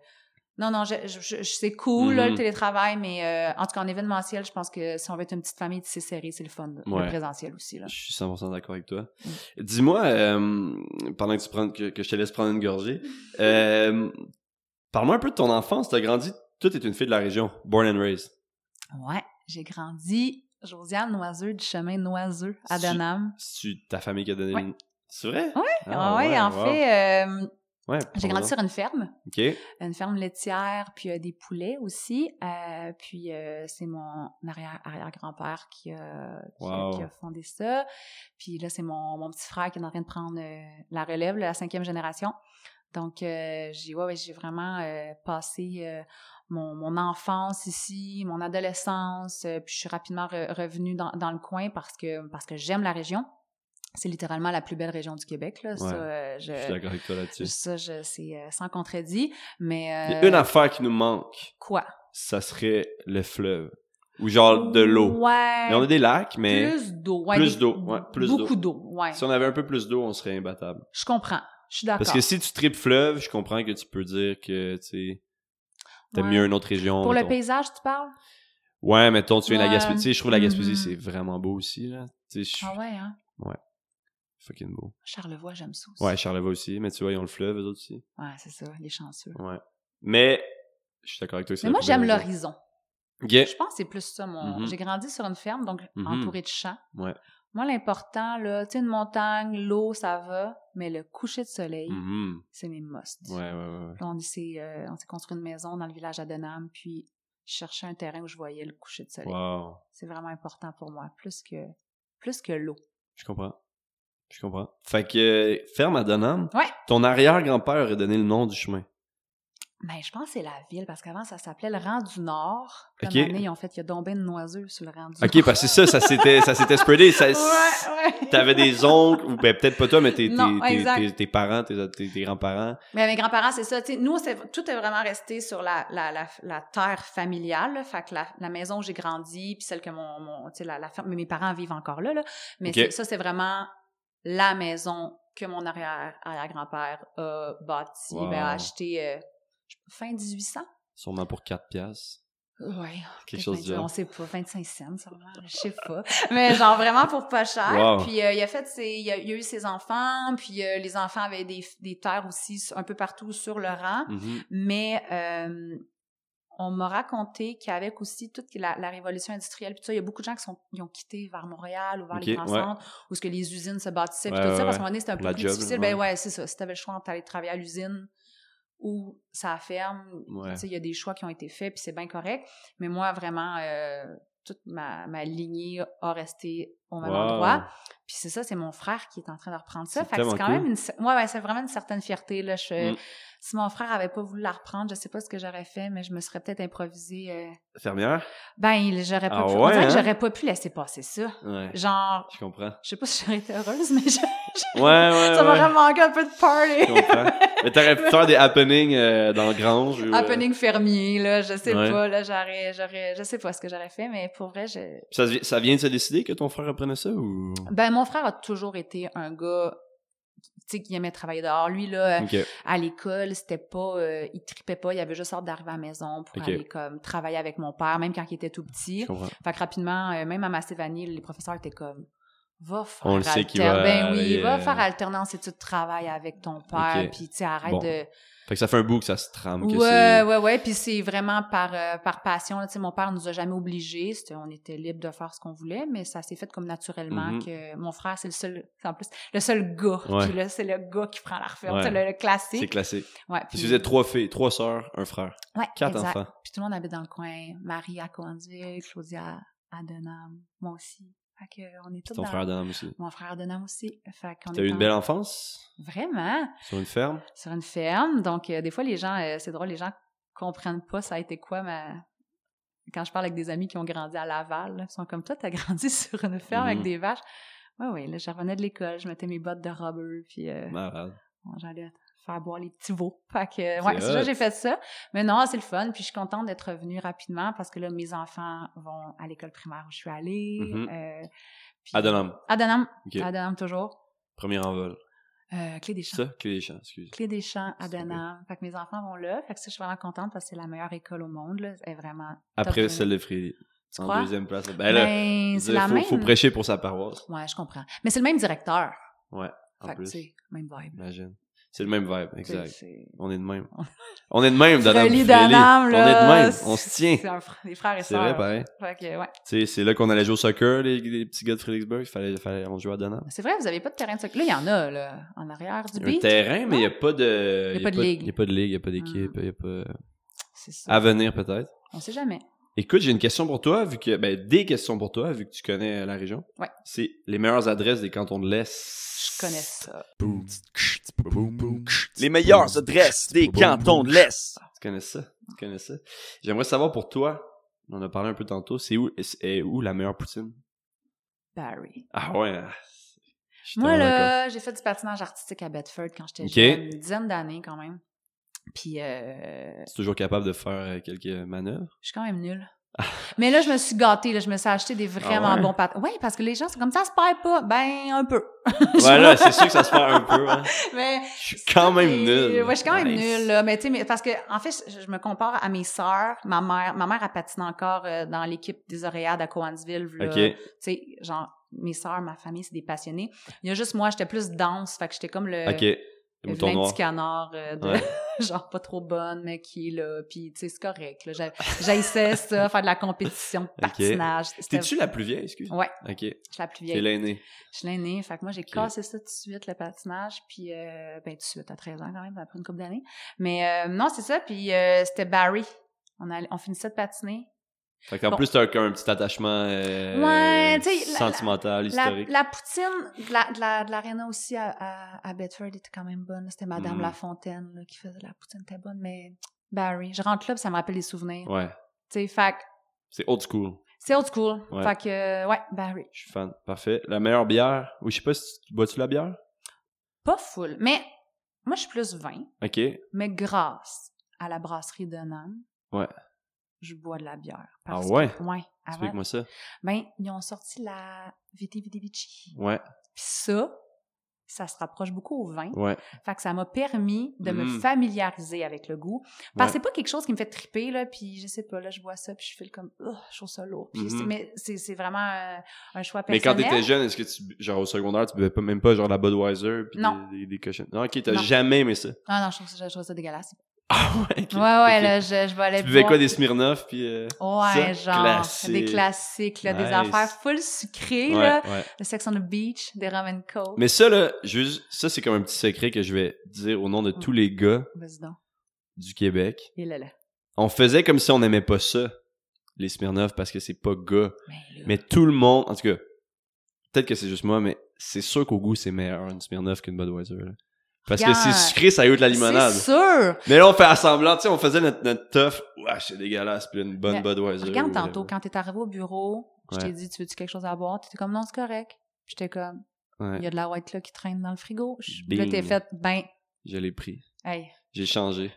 C: non, non, je, je- je- c'est cool, là, le
B: Mhm.
C: télétravail, mais euh, en tout cas, en événementiel, je pense que si on veut être une petite famille tissée serrée, c'est le fun, le
B: Ouais.
C: présentiel aussi, là.
B: Je suis 100% d'accord avec toi.
C: Mm.
B: Dis-moi, euh, pendant que, tu prends, que, que je te laisse prendre une gorgée, euh, parle-moi un peu de ton enfance. T'as grandi, toi, t'es une fille de la région, born and raised.
C: Ouais, j'ai grandi Josiane Noiseux du chemin Noiseux à
B: Tu-
C: Denham.
B: C'est ta famille qui a donné
C: Ouais.
B: C'est vrai?
C: Ouais,
B: Ah,
C: ouais, en
B: wow.
C: fait, euh,
B: Ouais,
C: j'ai grandi sur une ferme, une ferme laitière, puis euh, des poulets aussi. Euh, puis c'est mon arrière- arrière-grand-père qui, a- qui, a-
B: Wow.
C: qui a fondé ça. Puis là, c'est mon, mon petit frère qui est en train de prendre la relève, la cinquième génération. Donc, j'ai ouais, j'ai vraiment passé mon, mon enfance ici, mon adolescence, puis je suis rapidement re- revenue dans, dans le coin parce que parce que j'aime la région. C'est littéralement la plus belle région du Québec. Là. Ça,
B: Ouais.
C: euh,
B: Je suis d'accord avec toi là-dessus.
C: ça, je, c'est euh, sans contredit. Mais
B: Il y a
C: euh,
B: une affaire qui nous manque,
C: quoi?
B: Ça serait le fleuve. Ou genre de l'eau.
C: Ouais.
B: Mais on a des lacs, mais
C: plus d'eau. Ouais,
B: plus d'eau, ouais, plus
C: beaucoup d'eau. Ouais.
B: si on avait un peu plus d'eau, on serait imbattable.
C: Je comprends. Je suis d'accord.
B: Parce que si tu tripes fleuve, je comprends que tu peux dire que, tu sais, t'aimes
C: Ouais.
B: mieux une autre région.
C: Pour le paysage, tu parles?
B: Ouais, mettons, tu viens de la
C: Ouais.
B: Gaspésie. Tu sais, je trouve la Gaspésie,
C: Mhm.
B: c'est vraiment beau aussi, là.
C: Ah ouais, hein?
B: Fucking beau.
C: Charlevoix, j'aime ça aussi.
B: Ouais, Charlevoix aussi, mais tu vois, ils ont le fleuve, eux autres aussi.
C: Ouais, c'est ça, les chanceux.
B: Ouais. Mais, je suis d'accord avec toi. c'est
C: Mais moi, j'aime l'horizon. Je pense que c'est plus ça, mon...
B: Mhm.
C: J'ai grandi sur une ferme, donc
B: Mhm.
C: entourée de champs.
B: Ouais.
C: Moi, l'important, là, tu sais, une montagne, l'eau, ça va, mais le coucher de soleil,
B: Mhm.
C: c'est mes musts.
B: Ouais, ouais, ouais.
C: Là, on s'est euh, on s'est construit une maison dans le village d'Adenham, puis je cherchais un terrain où je voyais le coucher de soleil.
B: Wow.
C: C'est vraiment important pour moi, plus que, plus que l'eau.
B: Je comprends. Je comprends. Fait que, euh, ferme à Donham.
C: Ouais.
B: Ton arrière-grand-père aurait donné le nom du chemin.
C: Ben, je pense que c'est la ville, parce qu'avant, ça s'appelait le Rang du Nord.
B: Ok.
C: donné, ils ont fait, il y a donc ben de noiseux sur le Rang du
B: Ok,
C: Nord.
B: parce que c'est ça, ça s'était, ça s'était spreadé. Ça,
C: Ouais, ouais.
B: T'avais des oncles, ou ben, peut-être pas toi, mais tes, tes,
C: Non,
B: tes,
C: exact.
B: tes- tes parents, tes, tes- grands-parents.
C: Mais mes grands-parents, c'est ça. Nous, tout est vraiment resté sur la, la, la, la terre familiale. là. Fait que la, la maison où j'ai grandi, puis celle que mon, la, la ferme, mais mes parents vivent encore là. là. Mais
B: Ok.
C: ça, c'est vraiment la maison que mon arrière, arrière-grand-père a bâtie,
B: Wow.
C: ben, a acheté euh, fin 1800.
B: Sûrement pour 4 piastres.
C: Ouais.
B: Quelque chose du
C: 20,
B: genre.
C: On sait pas, 25 cents sûrement, je sais pas. Mais genre vraiment pour pas cher.
B: Wow.
C: Puis euh, il a fait ses, il a, il a eu ses enfants, puis euh, les enfants avaient des, des terres aussi un peu partout sur le rang.
B: Mhm.
C: Mais euh, on m'a raconté qu'avec aussi toute la, la révolution industrielle, puis tout ça, il y a beaucoup de gens qui sont, ont quitté vers Montréal ou vers les grands
B: ouais.
C: centres, où ce que les usines se bâtissaient, puis
B: Ouais,
C: tout ça, parce qu'à un moment donné, c'était un peu
B: La
C: plus
B: job,
C: difficile. Ben ouais, c'est ça. Si t'avais le choix entre aller travailler à l'usine ou ça ferme, tu sais, il y a des choix qui ont été faits, puis c'est bien correct. Mais moi, vraiment, euh, toute ma, ma lignée a resté au même
B: Wow.
C: endroit. Puis c'est ça, c'est mon frère qui est en train de reprendre ça.
B: C'est
C: Fait que c'est
B: tellement
C: quand
B: cool.
C: même une... Ouais, ouais, c'est vraiment une certaine fierté, là. Je...
B: Mm.
C: Si mon frère avait pas voulu la reprendre, je sais pas ce que j'aurais fait, mais je me serais peut-être improvisée. euh,
B: Fermière?
C: Ben, j'aurais pas
B: Ah
C: pu...
B: ouais, hein?
C: j'aurais pas pu laisser passer ça.
B: Ouais.
C: Genre,
B: Je comprends.
C: je sais pas si j'aurais été heureuse, mais je-
B: Ouais, ouais,
C: ça m'aurait manqué un peu de
B: Je
C: party.
B: comprends. Mais t'aurais pu faire des happenings euh, dans le grange. ou, euh,
C: Happening fermier, là, je sais pas, là, j'aurais, j'aurais, je sais pas ce que j'aurais fait, mais pour vrai, je...
B: Ça, vi- ça vient de se décider que ton frère apprenait ça ou?
C: Ben, mon frère a toujours été un gars, tu sais, qui aimait travailler dehors. Lui, là, à l'école, c'était pas, euh, il tripait pas, il avait juste hâte d'arriver à la maison pour aller comme travailler avec mon père, même quand il était tout petit. Fait que rapidement, euh, même à Massévanie, les professeurs étaient comme, va faire
B: On le sait va
C: Ben oui, va faire alternance et tu travailles avec ton père,
B: Ok.
C: puis tu sais, arrête
B: Bon.
C: de...
B: Fait que ça fait un bout que ça se trame. que
C: Ouais, ouais, ouais, puis c'est vraiment par, euh, par passion. là. Tu sais, mon père nous a jamais obligés. On était libre de faire ce qu'on voulait, mais ça s'est fait comme naturellement
B: Mhm.
C: que mon frère, c'est le seul, c'est en plus, le seul gars.
B: Ouais.
C: Puis là, c'est le gars qui prend la.
B: Ouais.
C: C'est le, le
B: C'est
C: classique.
B: classique.
C: Ouais,
B: Parce que vous êtes trois filles, trois sœurs, un frère.
C: ouais,
B: Quatre
C: exact.
B: enfants.
C: Puis tout le monde habite dans le coin. Marie à Coansville, Claudia à Denham, moi aussi. Fait que, euh, on est tous
B: Ton
C: dans...
B: frère aussi.
C: Mon frère Denham aussi. Fait qu'on
B: T'as eu une
C: en-
B: belle enfance?
C: Vraiment?
B: sur une ferme?
C: sur une ferme. Donc, euh, des fois, les gens, euh, c'est drôle, les gens comprennent pas ça a été quoi ma... Quand je parle avec des amis qui ont grandi à Laval, là, ils sont comme toi, t'as grandi sur une ferme avec des vaches? Ouais, ouais, là, je revenais de l'école, je mettais mes bottes de rubber, puis euh,
B: Malade.
C: bon, j'allais faire boire les petits veaux. Fait que, ouais,
B: C'est
C: ça, j'ai fait ça. Mais non, c'est le fun, puis je suis contente d'être revenue rapidement parce que là, mes enfants vont à l'école primaire où je suis allée.
B: Mhm.
C: euh, puis- Denham, toujours.
B: Premier envol.
C: Euh, Clé des Champs.
B: Ça, que les champs, excuse.
C: Clé des champs. Denham. Fait que mes enfants vont là. Fait que ça, je suis vraiment contente parce que c'est la meilleure école au monde. Là. Elle est vraiment.
B: Après celle de Frédéric.
C: Tu
B: En
C: crois?
B: deuxième place. Ben là,
C: Ben, c'est
B: il
C: la
B: faut,
C: même.
B: faut prêcher pour sa paroisse.
C: Ouais, je comprends. Mais c'est le même directeur.
B: Ouais, en
C: fait
B: plus.
C: même vibe.
B: Imagine. C'est le même vibe, exact. On est de même. On est de même.
C: Danam,
B: On est de même. On se tient.
C: C'est un fr- des frères et
B: C'est vrai, pareil.
C: Ouais.
B: C'est là qu'on allait jouer au soccer, les, les petits gars de Fredericksburg. Fallait, fallait, on jouait à Donham.
C: C'est vrai, vous avez pas de terrain de soccer. Là, il y en a, là, en arrière du
B: Un
C: beach.
B: terrain, mais il n'y a pas de.
C: Y a pas de ligue.
B: Il n'y a pas de ligue, il n'y a pas d'équipe,
C: Mm.
B: il n'y a pas.
C: C'est ça.
B: À venir, peut-être.
C: On sait jamais.
B: Écoute, j'ai une question pour toi, vu que. Ben, des questions pour toi, vu que tu connais la région.
C: Ouais.
B: C'est les meilleures adresses des cantons de l'Est.
C: Je connais ça.
A: Les meilleures adresses des cantons de l'Est.
B: Tu connais ça? Tu connais ça? J'aimerais savoir pour toi, on en a parlé un peu tantôt, c'est où, est où la meilleure poutine?
C: Barry.
B: Ah ouais. hein.
C: Moi, là, j'ai fait du patinage artistique à Bedford quand j'étais
B: Ok.
C: jeune. Une dizaine d'années, quand même. Puis, euh,
B: Tu es toujours capable de faire euh, quelques manœuvres?
C: Je suis quand même nulle. Mais là, je me suis gâtée. Là, je me suis acheté des vraiment
B: Ah ouais?
C: bons patins. Oui, parce que les gens, c'est comme ça, se perd pas. Ben, un peu.
B: Voilà, c'est sûr que ça se fait un peu. Hein.
C: mais,
B: Je suis quand même
C: Et-
B: nul.
C: Ouais, je suis quand même
B: Nice.
C: nulle, là. Mais tu sais, mais parce que, en fait, je, je me compare à mes sœurs. Ma mère, ma mère, elle patine encore euh, dans l'équipe des Oréades à Coansville. Tu sais, genre, mes sœurs, ma famille, c'est des passionnés. Il y a juste moi, j'étais plus danse, fait que j'étais comme le,
B: Ok.
C: Le petit canard euh, de,
B: Ouais.
C: genre pas trop bonne, mais qui est là, puis tu sais, c'est correct. J'haïssais ça, faire de la compétition de patinage. C'était-
B: T'es-tu la plus vieille, excuse?
C: Ouais,
B: Ok.
C: je suis la plus
B: T'es
C: vieille.
B: l'aînée.
C: Je suis l'aînée, fait que moi, j'ai cassé ça tout de suite, le patinage, puis euh, ben tout de suite, à 13 ans quand même, après une couple d'années. Mais euh, non, c'est ça, puis euh, c'était Barry. On, allait, on finissait de patiner.
B: Fait qu'en
C: Bon.
B: plus, t'as un, un petit attachement euh,
C: Ouais,
B: sentimental,
C: La,
B: historique.
C: la poutine de la- de la- de l'aréna aussi à, à, à Bedford était quand même bonne. C'était Madame
B: Mm.
C: Lafontaine là, qui faisait la poutine, était bonne, mais Barry. Je rentre là, puis ça me rappelle des souvenirs.
B: Ouais.
C: Tu sais, fait
B: C'est old school.
C: c'est old school.
B: Ouais.
C: Fait que, euh, ouais, Barry.
B: Je suis fan. Parfait. La meilleure bière? Oui, je sais pas si tu bois-tu la bière?
C: Pas full, mais moi, je suis plus vin.
B: Ok.
C: Mais grâce à la brasserie de Nam,
B: Ouais.
C: Je bois de la bière.
B: Ah ouais?
C: Que, ouais?
B: Explique-moi ça?
C: ben, ils ont sorti la Viti Viti Vici.
B: Ouais.
C: Puis ça, ça se rapproche beaucoup au vin.
B: Ouais.
C: Fait que ça m'a permis de me
B: Mm.
C: familiariser avec le goût. Parce que
B: Ouais.
C: c'est pas quelque chose qui me fait triper, là, puis je sais pas, là, je vois ça, puis je file comme, oh, je trouve ça lourd. Puis
B: Mhm.
C: c'est- mais c'est vraiment un, un choix
B: Mais quand
C: personnel.
B: t'étais jeune, est-ce que tu, genre au secondaire, tu buvais pas, même pas genre la Budweiser pis
C: Non.
B: des, des, des cochons? Non, ok, t'as jamais aimé ça.
C: Ah non, je trouve, ça- je trouve ça dégueulasse.
B: Ah ouais.
C: Ouais, ouais, là, je, je vais aller
B: Tu buvais
C: boire-
B: quoi, des Smirnoff pis euh...
C: Ouais,
B: ça?
C: genre,
B: Classique.
C: des classiques, là, des affaires full sucrées,
B: Ouais,
C: là.
B: ouais.
C: Le Sex on the Beach, des rum and coke.
B: Mais ça, là, juste, ça, c'est comme un petit secret que je vais dire au nom de tous les gars
C: donc.
B: du Québec.
C: Et là, là.
B: On faisait comme si on n'aimait pas ça, les Smirnoff, parce que c'est pas gars.
C: Mais là,
B: Mais tout le monde, en tout cas, peut-être que c'est juste moi, mais c'est sûr qu'au goût, c'est meilleur une Smirnoff qu'une Budweiser. là. Parce que
C: Regarde.
B: c'est sucré, ça goûte la limonade.
C: C'est sûr!
B: Mais là, on fait assemblant, tu sais, on faisait notre, notre tough. Ouais, c'est dégueulasse, puis une bonne Budweiser.
C: Regarde tantôt, quand t'es arrivé au bureau, je
B: Ouais.
C: t'ai dit, tu veux-tu quelque chose à boire? T'étais comme, non, c'est correct. Puis j'étais comme,
B: Ouais,
C: il y a de la White Claw qui traîne dans le frigo.
B: Bing.
C: Là, t'es fait, ben,
B: je l'ai pris.
C: hey.
B: J'ai changé.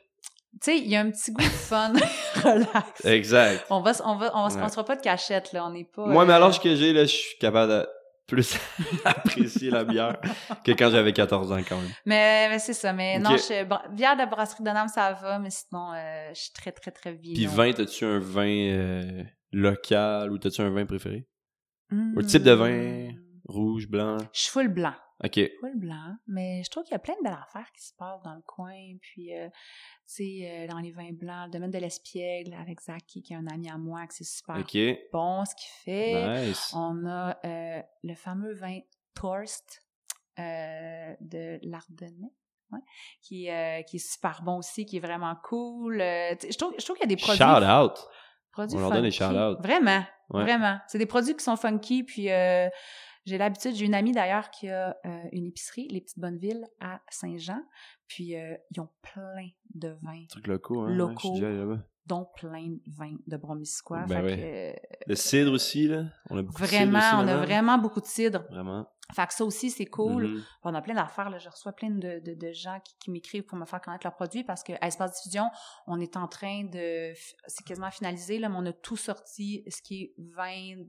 C: Tu sais, il y a un petit goût de fun. Relax.
B: Exact.
C: On va, on va, on,
B: Ouais.
C: on pas de cachette, là. On n'est pas.
B: Moi, mais
C: euh,
B: à l'âge que j'ai, là, je suis capable de plus apprécier la bière que quand j'avais 14 ans, quand même.
C: Mais, mais c'est ça. Mais non, je, bière de brasserie de Nam, ça va, mais sinon, euh, je suis très, très, très vino.
B: Puis vin, t'as-tu un vin euh, local ou t'as-tu un vin préféré?
C: Hmm.
B: Un type de vin? Rouge, blanc?
C: Je suis full blanc.
B: Ok.
C: Full blanc. Mais je trouve qu'il y a plein de belles affaires qui se passent dans le coin. Puis, euh, tu sais, euh, dans les vins blancs, le domaine de l'Espiègle avec Zaki, qui est un ami à moi, que c'est super bon ce qu'il fait.
B: Nice.
C: On a euh, le fameux vin Torst de l'Ardennais. Ouais, qui, qui est super bon aussi, qui est vraiment cool. Je trouve, je trouve qu'il y a des produits
B: Shout out.
C: produits
B: On leur donne des
C: funky.
B: shout-outs.
C: Vraiment,
B: Ouais.
C: vraiment. C'est des produits qui sont funky. Puis j'ai l'habitude, j'ai une amie d'ailleurs qui a euh, une épicerie, les Petites Bonnes-Villes, à Saint-Jean. Puis euh, ils ont plein de vins,
B: Trucs locaux, hein.
C: Locaux.
B: Là-bas.
C: dont plein de vins de Bromisquois.
B: Ben ouais.
C: euh,
B: Le cidre aussi, là. On a beaucoup de cidre
C: vraiment,
B: aussi
C: on a vraiment beaucoup de cidre.
B: Vraiment.
C: Fait que ça aussi, c'est cool.
B: Mhm.
C: On a plein d'affaires. Là. Je reçois plein de, de, de gens qui, qui m'écrivent pour me faire connaître leurs produits parce qu'à Espace Diffusion, on est en train de... C'est quasiment finalisé, là, mais on a tout sorti, ce qui est vin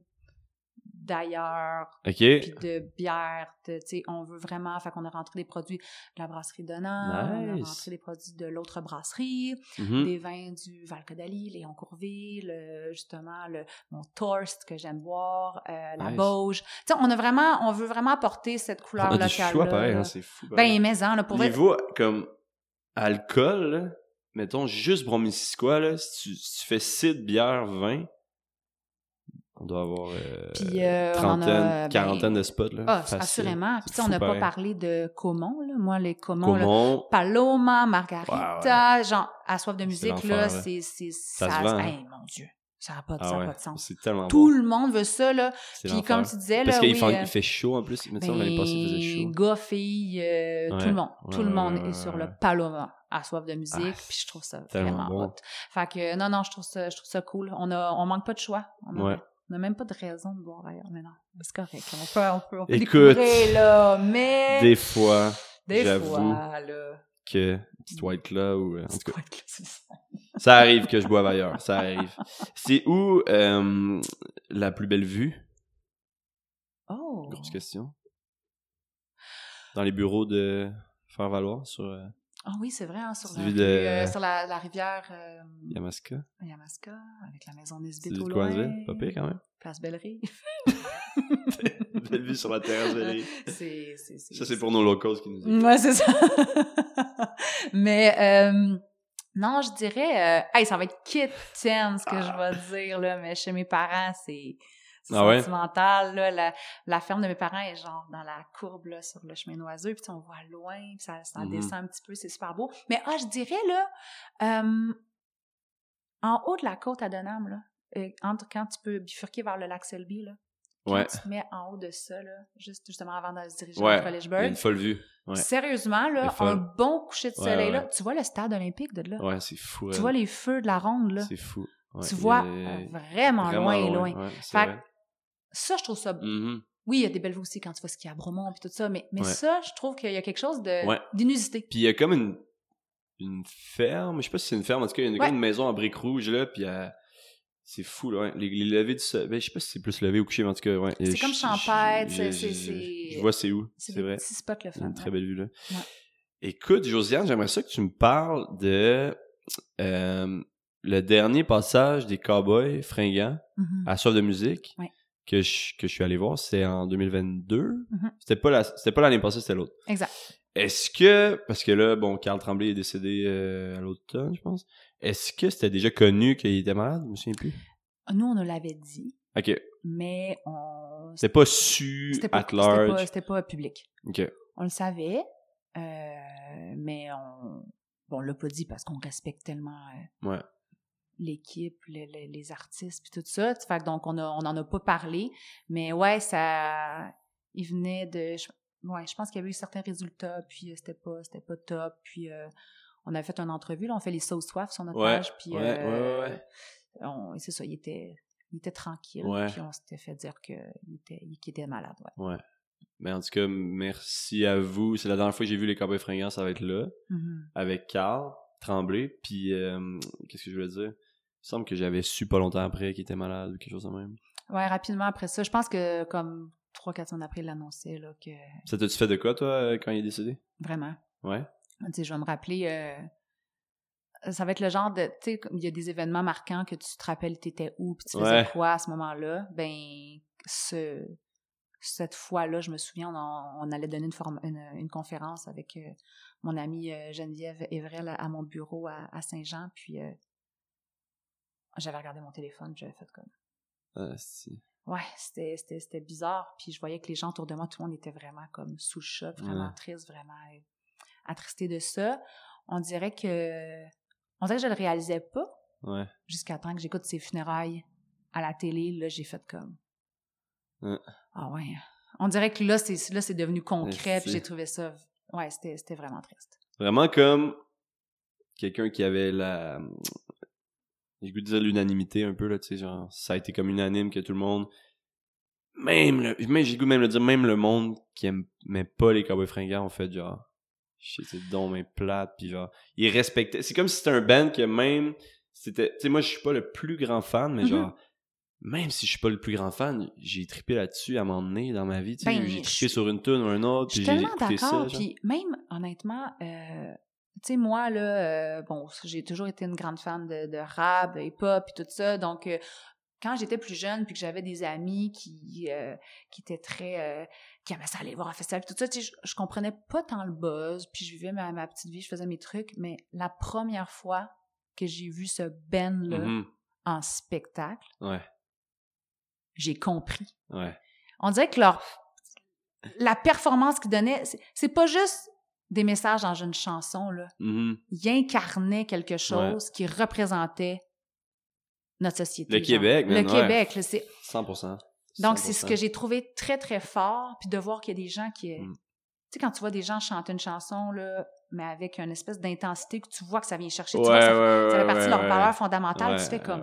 C: d'ailleurs,
B: Ok.
C: puis de bière, tu sais, on veut vraiment, fait qu'on a rentré des produits de la brasserie Donna, on a
B: Nice.
C: rentré des produits de l'autre brasserie,
B: Mhm.
C: des vins du Val-Codali, Léon Courville, le- justement, le, mon Torst que j'aime boire, euh, la
B: Nice.
C: Bauge. Tu sais, on a vraiment, on veut vraiment apporter cette couleur
B: On a du
C: locale.
B: choix pareil, hein, c'est fou.
C: Ben,
B: pareil.
C: mais hein, là, pour vrai,
B: Niveau, comme, alcool, là, mettons, juste Bromisquois, là, si tu, si tu fais cidre, bière, vin, on doit avoir euh,
C: Puis, euh,
B: trentaine,
C: a, ben,
B: quarantaine de spots, là.
C: ah,
B: facile.
C: assurément. Puis, on n'a pas parlé de Comon, là. Moi, les Comon, là,
B: Comment?
C: Paloma, Margarita, genre, à soif de musique, là, c'est, c'est,
B: Ça
C: ça,
B: se vend, hein.
C: hey, mon Dieu. Ça n'a pas, de-
B: Ah ouais,
C: pas de sens.
B: c'est tellement
C: Tout
B: bon.
C: le monde veut ça, là. Puis, comme tu disais,
B: Parce
C: là,
B: qu'il
C: oui,
B: fait,
C: euh,
B: fait chaud, en plus. Mais on l'année passée, il faisait
C: ben,
B: chaud.
C: gars, filles, euh,
B: Ouais,
C: tout le monde.
B: ouais,
C: tout le monde est sur le Paloma à soif de musique,
B: Ah,
C: puis je trouve ça vraiment
B: bon.
C: hot. Fait que, non, non, je trouve ça, je trouve ça cool. On a, on manque pas de choix. On a. on a même pas de raison de boire ailleurs, mais non, c'est correct. On peut, on peut, on peut
B: Écoute,
C: là, mais...
B: Des fois,
C: Des
B: j'avoue
C: fois, là.
B: que petite white là ou euh, en tout
C: C'est
B: cas,
C: ça?
B: ça arrive que je boive ailleurs, ça arrive. C'est où euh, la plus belle vue?
C: Oh!
B: Grosse question. Dans les bureaux de faire valoir sur
C: Ah oui, c'est vrai, hein, sur, la,
B: de-
C: euh, sur la, la rivière euh,
B: Yamaska.
C: Yamaska, avec la maison
B: du
C: au loin.
B: Pas pire quand même.
C: Place Bellerie.
B: Belle vue sur la terrasse Valérie.
C: c'est, c'est, c'est,
B: Ça, c'est pour nos locals qui nous écoutent.
C: Ouais, c'est ça. Mais euh, non, je dirais, hey, ça va être kitten ce que je vais dire là, mais chez mes parents, c'est c'est
B: Ah ouais?
C: sentimental là. La, la ferme de mes parents est genre dans la courbe là sur le chemin noiseux, puis on voit loin, puis ça, ça
B: Mhm.
C: descend un petit peu, c'est super beau. Mais ah, je dirais là, euh, en haut de la côte à Denham là, entre quand tu peux bifurquer vers le lac Selby là. Quand
B: Ouais.
C: tu te mets en haut de ça, là, juste justement avant de se diriger
B: Ouais.
C: vers Collegeburg,
B: une folle vue. Ouais.
C: Sérieusement, là, un bon coucher de soleil, là, tu vois le stade olympique de là.
B: Ouais, c'est fou.
C: Tu vois les feux de la ronde, là.
B: C'est fou.
C: Tu vois
B: est
C: euh, vraiment, loin, loin.
B: C'est
C: Fait
B: vrai.
C: Ça, je trouve ça...
B: Mhm.
C: Oui, il y a des belles vues aussi quand tu vas skier à Bromont et tout ça, mais, mais
B: Ouais.
C: ça, je trouve qu'il y a quelque chose
B: Ouais.
C: d'inusité.
B: Puis il y a comme une, une ferme, je sais pas si c'est une ferme, en tout cas, il y a une,
C: Ouais.
B: une maison en briques rouges, là, puis euh, c'est fou, là, ouais. Les, les levées du soleil, ben, je sais pas si c'est plus levé ou couché, mais en tout cas, ouais.
C: C'est
B: Je-
C: comme champêtre,
B: je-
C: c'est- c'est- c'est-
B: vois c'est où,
C: C'est
B: c'est vrai.
C: petits spots le
B: C'est
C: fun.
B: une très belle vue, là.
C: Ouais.
B: Écoute, Josiane, j'aimerais ça que tu me parles de euh, le dernier passage des Cowboys fringants
C: Mhm.
B: à Soif de musique
C: Ouais.
B: Que, je, que je suis allé voir. C'est en 2022.
C: Mhm.
B: C'était pas la- c'était pas l'année passée, c'était l'autre.
C: Exact.
B: Est-ce que, parce que là, bon, Carl Tremblay est décédé euh, à l'automne, je pense. Est-ce que c'était déjà connu qu'il était malade? Je me souviens plus.
C: Nous, on nous l'avait dit,
B: Ok.
C: mais on...
B: C'était pas su
C: C'était pas,
B: at
C: c'était
B: large.
C: pas, c'était pas public.
B: Ok.
C: On le savait, euh, mais on... Bon, on l'a pas dit parce qu'on respecte tellement... euh,
B: Ouais.
C: L'équipe, le- le- les artistes, puis tout ça. Fait que donc, on, a, on a pas parlé. Mais ouais, ça... Il venait de... je- ouais, je pense qu'il y avait eu certains résultats, puis euh, c'était pas, c'était pas top. Puis euh, on a fait une entrevue, là, on fait les sauces soif sur notre
B: Ouais,
C: page. Puis
B: ouais,
C: euh,
B: ouais, ouais.
C: c'est ça, il était, il était tranquille. Puis on s'était fait dire qu'il était, était malade, ouais.
B: Mais en tout cas, merci à vous. C'est la dernière fois que j'ai vu les Cowboys fringants, ça va être là.
C: Mhm.
B: avec Carl Tremblay. Puis, euh, qu'est-ce que je voulais dire? Il me semble que j'avais su pas longtemps après qu'il était malade ou quelque chose de même.
C: Ouais, rapidement après ça. Je pense que comme trois, quatre semaines après, il l'annonçait, là, que
B: Ça t'a-tu fait de quoi, toi, euh, quand il est décédé?
C: vraiment.
B: Ouais.
C: Tu sais, je vais me rappeler, euh, ça va être le genre de, tu sais, il y a des événements marquants que tu te rappelles, t'étais où, puis tu faisais
B: Ouais.
C: quoi à ce moment-là. Ben, ce, cette fois-là, je me souviens, on, on allait donner une, forme, une, une conférence avec euh, mon amie euh, Geneviève Evrel à, à mon bureau à, à Saint-Jean, puis j'avais regardé mon téléphone, j'avais fait comme,
B: Ah, si.
C: ouais, c'était, c'était, c'était bizarre, puis je voyais que les gens autour de moi, tout le monde était vraiment comme sous le choc, vraiment
B: Ouais.
C: triste, vraiment euh, attristé de ça. On dirait que, on dirait que je le réalisais pas
B: Ouais.
C: jusqu'à temps que j'écoute ses funérailles à la télé. Là, j'ai fait comme,
B: Ouais.
C: ah ouais. On dirait que là, c'est, là, c'est devenu concret, puis j'ai trouvé ça, ouais, c'était, c'était vraiment triste.
B: Vraiment comme quelqu'un qui avait la. J'ai le goût de dire l'unanimité un peu, là, tu sais, genre, ça a été comme unanime que tout le monde. Même le. Même, j'ai le goût même le dire, même le monde qui aimait pas les Cowboys fringants, en fait, genre. C'est donc mais plate, puis genre. Ils respectaient. C'est comme si c'était un band que même. C'était. Tu sais, moi, je suis pas le plus grand fan, mais
C: Mhm.
B: genre. Même si je suis pas le plus grand fan, j'ai trippé là-dessus à un moment donné dans ma vie. Tu sais,
C: Ben,
B: j'ai
C: je-
B: trippé sur une tune ou un autre,
C: Je suis tellement d'accord. Puis même, honnêtement, euh, tu sais, moi, là, euh, bon, j'ai toujours été une grande fan de, de rap, hip-hop et tout ça. Donc, euh, quand j'étais plus jeune puis que j'avais des amis qui, euh, qui étaient très... qui aimaient ça aller voir un festival et tout ça, tu sais, je, je comprenais pas tant le buzz. Puis je vivais ma, ma petite vie, je faisais mes trucs. Mais la première fois que j'ai vu ce band-là
B: Mhm.
C: en spectacle,
B: Ouais,
C: j'ai compris.
B: ouais.
C: On dirait que leur la performance qu'ils donnaient, c'est pas juste des messages dans une chanson là.
B: Mhm.
C: Ils incarnaient quelque chose qui représentait notre société.
B: Le
C: genre.
B: Québec,
C: Le
B: ouais.
C: Québec, c'est
B: 100%.
C: donc c'est ce
B: 100%.
C: que j'ai trouvé très très fort puis de voir qu'il y a des gens qui
B: Mm.
C: tu sais quand tu vois des gens chanter une chanson là mais avec une espèce d'intensité que tu vois que ça vient chercher,
B: Ouais,
C: tu vois ça, ça fait
B: ouais,
C: partie de leur valeur fondamentale, tu fais comme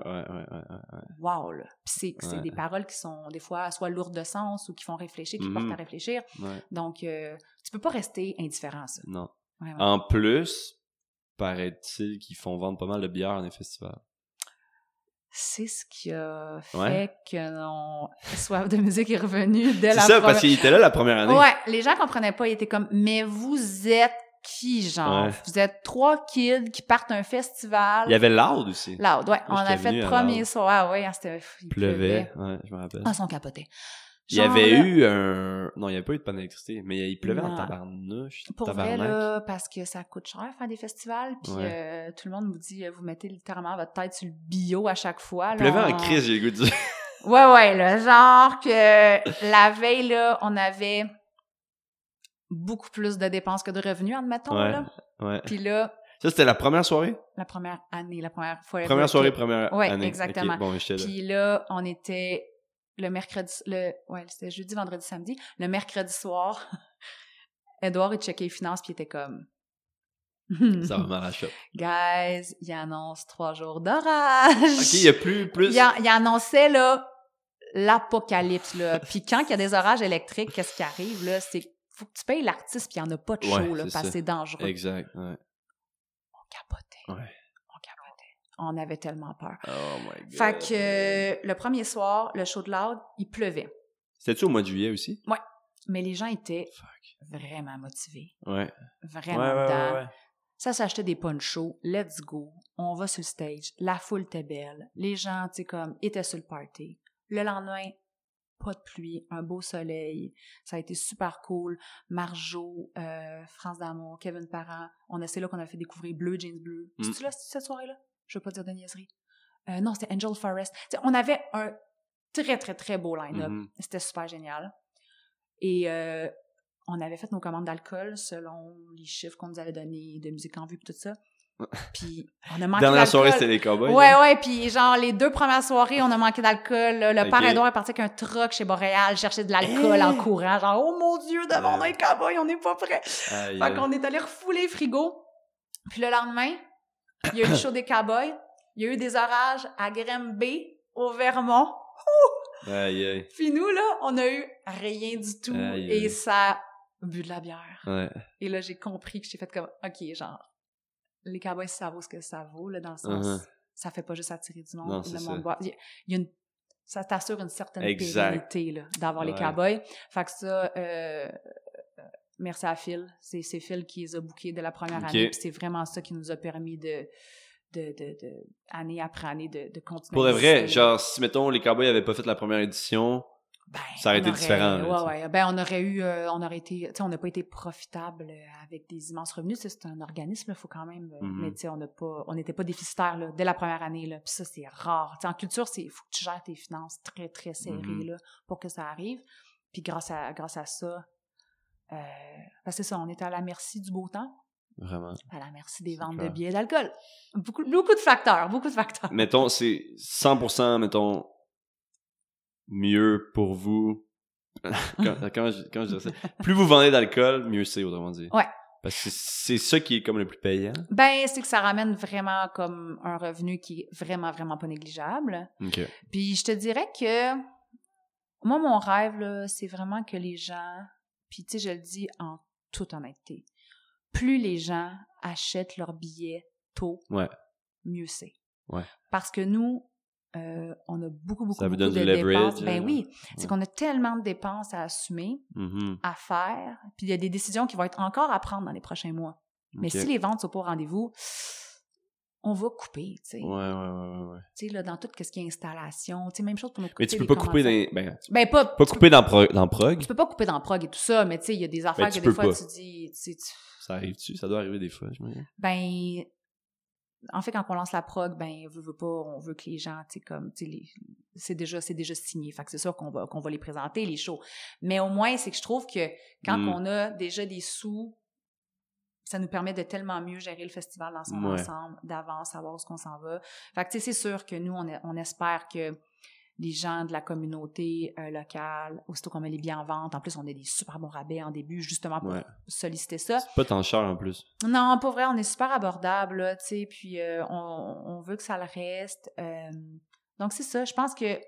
C: wow là. Puis c'est des paroles qui sont des fois soit lourdes de sens ou qui font réfléchir, qui
B: Mhm.
C: portent à réfléchir.
B: ouais.
C: Donc, euh, tu peux pas rester indifférent à ça.
B: Non.
C: Vraiment.
B: En plus, paraît-il qu'ils font vendre pas mal de bière dans les festivals.
C: C'est ce qui a fait
B: Ouais.
C: que non, Soif de musique est revenu dès
B: C'est
C: la
B: ça,
C: première...
B: parce qu'il était là la première année.
C: Ouais, les gens comprenaient pas, ils étaient comme, mais vous êtes qui, genre?
B: Ouais.
C: Vous êtes trois kids qui partent un festival.
B: Il y avait Loud aussi.
C: Loud, ouais. on a fait le
B: à
C: premier soir. Ah ouais, hein. Il
B: pleuvait, ouais, je me rappelle.
C: Ah, ils sont capotés.
B: Il y avait
C: là,
B: eu un... Non, il n'y avait pas eu de panne d'électricité, mais il pleuvait en tabarnouche.
C: Pour vrai, là, parce que ça coûte cher faire des festivals, puis
B: Ouais.
C: euh, tout le monde vous dit, euh, vous mettez littéralement votre tête sur le bio à chaque fois.
B: Il
C: là,
B: pleuvait en crise, j'ai le goût de dire.
C: Ouais, ouais, là, genre que la veille, là, on avait beaucoup plus de dépenses que de revenus, admettons,
B: Ouais.
C: là.
B: Ouais.
C: Puis là,
B: Ça, c'était la première soirée?
C: la première année, la première fois.
B: Première soirée, première
C: Ouais,
B: année.
C: exactement.
B: Ok, bon, j'étais là.
C: Puis là, on était le mercredi, le, ouais, c'était jeudi, vendredi, samedi. Le mercredi soir, Edouard, il checkait les finances, puis il était comme...
B: Ça va mal à la shop.
C: Guys, il annonce trois jours d'orage.
B: Ok, il y a plus... plus...
C: Il, a- il annonçait, là, l'apocalypse, là. Puis quand il y a des orages électriques, qu'est-ce qui arrive, là? C'est faut que tu payes l'artiste, puis il n'y en a pas de
B: Ouais,
C: show, là, parce que c'est dangereux.
B: Exact, ouais.
C: On capotait.
B: Ouais.
C: On avait tellement peur.
B: Oh my god.
C: Fait que euh, le premier soir, le show de Loud, il pleuvait.
B: C'était-tu au mois de juillet aussi?
C: Mais les gens étaient
B: Fuck.
C: vraiment motivés.
B: Ouais.
C: Vraiment
B: ouais, ouais,
C: dedans.
B: ouais, ouais.
C: Ça s'achetait des ponchos. Let's go. On va sur le stage. La foule était belle. Les gens, tu sais, comme, étaient sur le party. Le lendemain, pas de pluie, un beau soleil. Ça a été super cool. Marjo, euh, France d'amour, Kevin Parent. On a, c'est là qu'on a fait découvrir Bleu, Jeans Bleu.
B: Mm.
C: C'est-tu là, cette soirée-là? Je veux pas dire de niaiserie. Euh, non, c'était Angel Forest. On avait un très, très, très beau line-up.
B: Mhm.
C: C'était super génial. Et euh, on avait fait nos commandes d'alcool selon les chiffres qu'on nous avait donnés de musique en vue et tout ça. Puis on a manqué
B: Dernière soirée,
C: d'alcool.
B: c'était les cowboys.
C: Ouais,
B: là.
C: ouais, puis genre les deux premières soirées, on a manqué d'alcool. Le
B: Ok.
C: père Edouard est parti avec un truck chez Boréal, chercher de l'alcool en
B: Eh!
C: courant. Genre, oh mon Dieu, devant
B: Ouais.
C: un cowboy, on n'est pas prêt.
B: Aïe,
C: Fait qu'on est allé refouler les frigos. Puis le lendemain, il y a eu le show des cowboys. Il y a eu des orages à Grimby, au Vermont.
B: Aïe, aïe.
C: Puis nous, là, on a eu rien du tout.
B: Aïe,
C: et ça a bu de la bière.
B: Ouais.
C: Et là, j'ai compris que j'ai fait comme, OK, genre, les cowboys, ça vaut ce que ça vaut, là, dans le sens,
B: Uh-huh.
C: ça fait pas juste attirer du monde.
B: Non,
C: le
B: c'est
C: monde
B: ça.
C: boit. Il y a- une, ça t'assure une certaine pérennité, là, d'avoir les cowboys. Fait que ça, euh, merci à Phil. C'est, c'est Phil qui les a bookés dès la première année. Puis c'est vraiment ça qui nous a permis de, de, de, de année après année, de, de continuer.
B: Pour de vrai, genre, si, mettons, les Cowboys avaient pas fait la première édition,
C: Ben,
B: Ça aurait été différent, là,
C: ouais. Ben, on aurait eu, euh, on aurait été, tu sais, on n'a pas été profitable avec des immenses revenus. C'est un organisme, il faut quand même, euh,
B: Mhm.
C: mais tu sais, on n'a pas, on n'était pas déficitaire là, dès la première année là. Puis ça, c'est rare. Tu sais, en culture, c'est, faut que tu gères tes finances très très serrées
B: Mhm.
C: là pour que ça arrive. Puis grâce à, grâce à ça, euh, ben, c'est ça, on était à la merci du beau temps,
B: vraiment.
C: à la merci des ventes de billets d'alcool. Beaucoup, beaucoup de facteurs, beaucoup de facteurs.
B: Mettons, c'est 100%, mettons, mieux pour vous. quand, quand je, quand je dirais ça. Plus vous vendez d'alcool, mieux c'est, autrement dit.
C: Ouais.
B: Parce que c'est- c'est ça qui est comme le plus payant.
C: Ben, c'est que ça ramène vraiment comme un revenu qui est vraiment vraiment pas négligeable.
B: OK.
C: Puis je te dirais que moi, mon rêve, là, c'est vraiment que les gens, puis tu sais, je le dis en toute honnêteté, plus les gens achètent leurs billets tôt,
B: Ouais.
C: mieux c'est.
B: Ouais.
C: Parce que nous, euh, on a beaucoup, beaucoup, beaucoup de dépenses. Ben
B: là.
C: oui, c'est
B: Ouais.
C: qu'on a tellement de dépenses à assumer,
B: Mhm.
C: à faire, puis il y a des décisions qui vont être encore à prendre dans les prochains mois. Mais si les ventes sont pas au rendez-vous, on va couper, tu sais.
B: Ouais, ouais, ouais, ouais.
C: Tu sais, là, dans tout ce qui est installation, tu sais, même chose pour nos
B: Mais tu peux pas couper dans... Ben,
C: Ben, pas,
B: peux pas couper dans, prog, dans prog.
C: tu peux pas couper dans prog et tout ça, mais tu sais, il y a des affaires
B: Ben, tu
C: que des fois,
B: pas.
C: tu dis, tu
B: Ça arrive-tu? Ça doit arriver des fois, je me dis.
C: ben, en fait, quand on lance la prog, ben, veut, veut pas, on veut que les gens, tu sais, comme, tu sais, c'est déjà, c'est déjà signé. Fait que c'est sûr qu'on va, qu'on va les présenter, les shows. Mais au moins, c'est que je trouve que quand
B: Mm.
C: on a déjà des sous, ça nous permet de tellement mieux gérer le festival dans son
B: Ouais.
C: ensemble, d'avance, savoir où ce qu'on s'en va. Fait que, tu sais, c'est sûr que nous, on, espère que les gens de la communauté euh, locale, aussitôt qu'on met les biens en vente, en plus, on a des super bons rabais en début, justement pour
B: Ouais.
C: solliciter ça.
B: C'est pas tant cher en plus.
C: Non, pas vrai, on est super abordable, tu sais, puis euh, on, on veut que ça le reste. euh, donc, c'est ça. Je pense que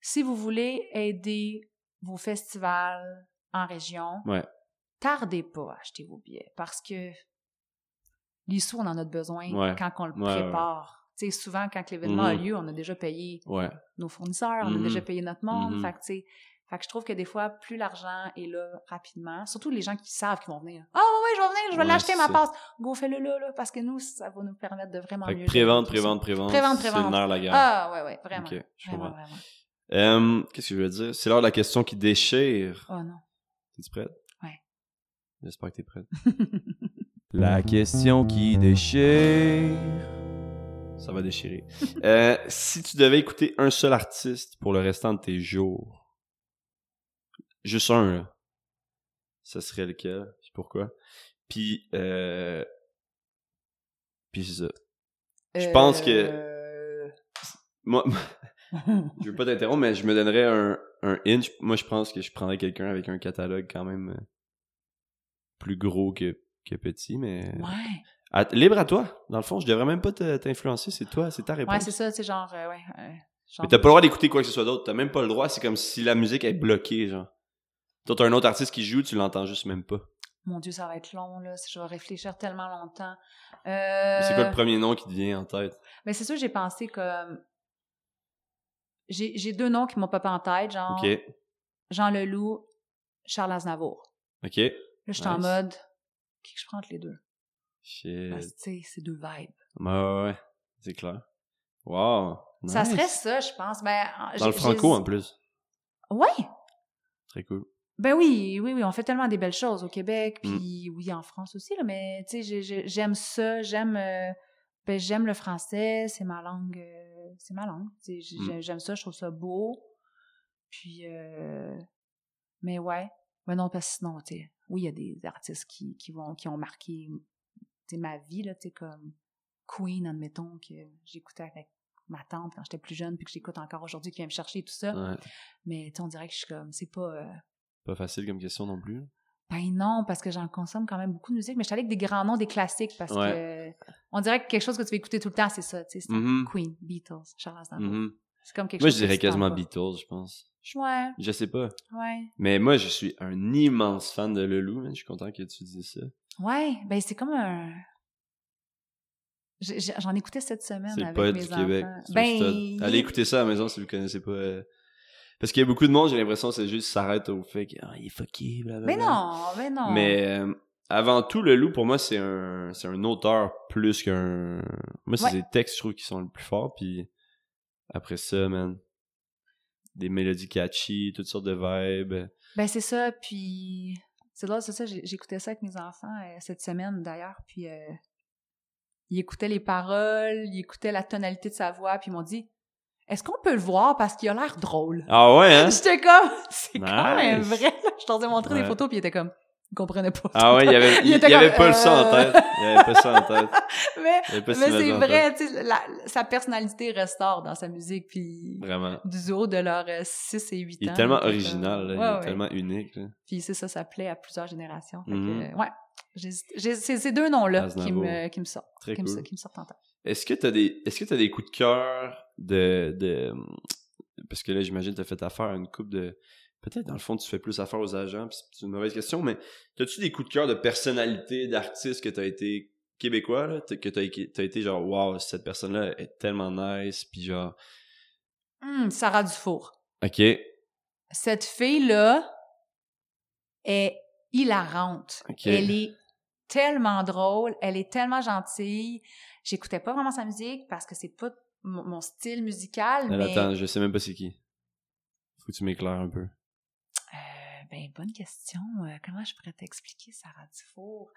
C: si vous voulez aider vos festivals en région,
B: Ouais.
C: Tardez pas à acheter vos billets parce que les sous, on en a besoin
B: Ouais.
C: quand on le prépare. Tu sais, souvent, quand l'événement a
B: Mhm.
C: lieu, on a déjà payé
B: Ouais.
C: nos fournisseurs, on a
B: Mhm.
C: déjà payé notre monde.
B: Mhm.
C: Fait que, tu sais, Fait que je trouve que des fois, plus l'argent est là rapidement, surtout les gens qui savent qu'ils vont venir. Ah ouais, ouais, je vais venir, je vais
B: Ouais,
C: l'acheter
B: c'est
C: ma passe. Go, fais-le là, là, parce que nous, ça va nous permettre de vraiment
B: Fait
C: mieux.
B: prévente, prévente, prévente.
C: Prévente,
B: C'est
C: prévente.
B: nerf de la guerre.
C: Ah ouais, ouais, vraiment.
B: Ok, je
C: vraiment.
B: Euh, Qu'est-ce que je veux dire? C'est l'heure de la question qui déchire.
C: Oh non.
B: T'es-tu prête? J'espère que t'es prête.
A: La question qui déchire.
B: Ça va déchirer. Euh, si tu devais écouter un seul artiste pour le restant de tes jours, juste un, là, ça serait lequel? Puis pourquoi? Puis, euh, puis c'est ça. Je pense que-
C: Euh,
B: Moi, je veux pas t'interrompre, mais je me donnerais un, un inch. Moi, je pense que je prendrais quelqu'un avec un catalogue quand même euh, plus gros que, que petit, mais...
C: ouais.
B: À- libre à toi. Dans le fond, je devrais même pas t'influencer. C'est toi, c'est ta réponse.
C: Ouais, c'est ça, c'est genre, euh, ouais. euh, genre-
B: Mais t'as pas le droit d'écouter quoi que ce soit d'autre. T'as même pas le droit. C'est comme si la musique est bloquée, genre. Toi, t'as un autre artiste qui joue, tu l'entends juste même pas.
C: Mon Dieu, ça va être long, là. Je vais réfléchir tellement longtemps. Euh...
B: C'est quoi le premier nom qui te vient en tête?
C: Mais c'est sûr, j'ai pensé comme. J'ai deux noms qui m'ont popé en tête, genre
B: Ok.
C: Jean Leloup, Charles Aznavour.
B: Ok.
C: Là, je suis en mode, qui que je prends entre les deux?
B: Shit.
C: Parce que, tu sais, c'est deux vibes.
B: Ouais, ouais, ouais. C'est clair. Wow.
C: Ça serait ça, je pense. Ben,
B: Dans le franco, en plus.
C: Ouais!
B: Très cool.
C: Ben oui, oui, oui, on fait tellement des belles choses au Québec,
B: Mm.
C: puis oui, en France aussi, là, mais tu sais, j'ai- j'ai- j'aime ça, j'aime euh, ben, j'aime le français, c'est ma langue, euh, c'est ma langue,
B: Mm.
C: j'aime ça, je trouve ça beau, puis, euh, mais ouais, mais non, parce que sinon, tu sais, oui, il y a des artistes qui, qui, vont, qui ont marqué, ma vie, là, tu comme Queen, admettons, que j'écoutais avec ma tante quand j'étais plus jeune, puis que j'écoute encore aujourd'hui, qui vient me chercher et tout ça,
B: Ouais.
C: mais on dirait que je suis comme, c'est pas... euh,
B: Pas facile comme question non plus.
C: ben non, parce que j'en consomme quand même beaucoup de musique, mais je suis allée avec des grands noms, des classiques, parce que on dirait que quelque chose que tu vas écouter tout le temps, c'est ça, tu sais,
B: Mhm.
C: Queen, Beatles, Charles Aznavour.
B: Mhm.
C: C'est comme quelque
B: Moi, je
C: chose
B: dirais quasiment Beatles, je pense.
C: Pas. Ouais,
B: Je sais pas.
C: ouais.
B: Mais moi, je suis un immense fan de Lelou, man. Je suis content que tu dises ça.
C: Ouais, ben c'est comme un... J'en écoutais cette semaine
B: C'est le
C: avec
B: poète
C: mes
B: du Québec.
C: enfants.
B: Un
C: Ben,
B: Allez écouter ça à la maison si vous connaissez pas. euh, Parce qu'il y a beaucoup de monde, j'ai l'impression, c'est juste s'arrête au fait qu'il est fucké, blablabla.
C: Mais non, mais non.
B: Mais euh, avant tout, le loup, pour moi, c'est un, c'est un auteur plus qu'un. Moi, c'est
C: Ouais.
B: les textes, je trouve, qui sont le plus forts. Puis après ça, man, des mélodies catchy, toutes sortes de vibes.
C: Ben c'est ça, puis c'est là, c'est ça, j'écoutais ça avec mes enfants euh, cette semaine d'ailleurs, puis euh, ils écoutaient les paroles, ils écoutaient la tonalité de sa voix, puis ils m'ont dit Est-ce qu'on peut le voir parce qu'il a l'air drôle?
B: Ah ouais, hein?
C: J'étais comme C'est quand même vrai. là. Je t'en ai montré
B: Ouais.
C: des photos, puis ils étaient comme Ils comprenaient pas.
B: Ah ouais, il y avait, il,
C: Il était
B: il avait pas le ça en
C: euh.
B: tête. Il y avait pas ça en tête.
C: mais
B: Il
C: c'est vrai, tu sais, sa personnalité ressort dans sa musique, puis
B: Vraiment.
C: du haut de leurs 6 et 8 ans.
B: Il est tellement
C: euh,
B: original, là. il est
C: ouais.
B: tellement unique. Là.
C: Puis c'est ça, ça plaît à plusieurs générations. Que,
B: Mhm.
C: euh, ouais, c'est ces deux noms-là qui me, qui me sortent.
B: Très
C: Qui me,
B: cool.
C: qui me sortent en tête.
B: Est-ce que t'as des est-ce que t'as des coups de cœur de de parce que là j'imagine t'as fait affaire à une coupe de peut-être dans le fond tu fais plus affaire aux agents puis c'est une mauvaise question mais t'as-tu des coups de cœur de personnalité d'artiste que t'as été québécois là? Que t'as été- t'as été genre wow cette personne là est tellement nice puis genre
C: Hum, Sarah Dufour.
B: ok
C: Cette fille-là est hilarante. Elle est tellement drôle, elle est tellement gentille. J'écoutais pas vraiment sa musique parce que c'est pas mon, style musical,
B: Elle,
C: mais
B: attends je sais même pas c'est qui faut que tu m'éclaires un peu
C: ben bonne question. Euh, comment je pourrais t'expliquer Sarah Dufour?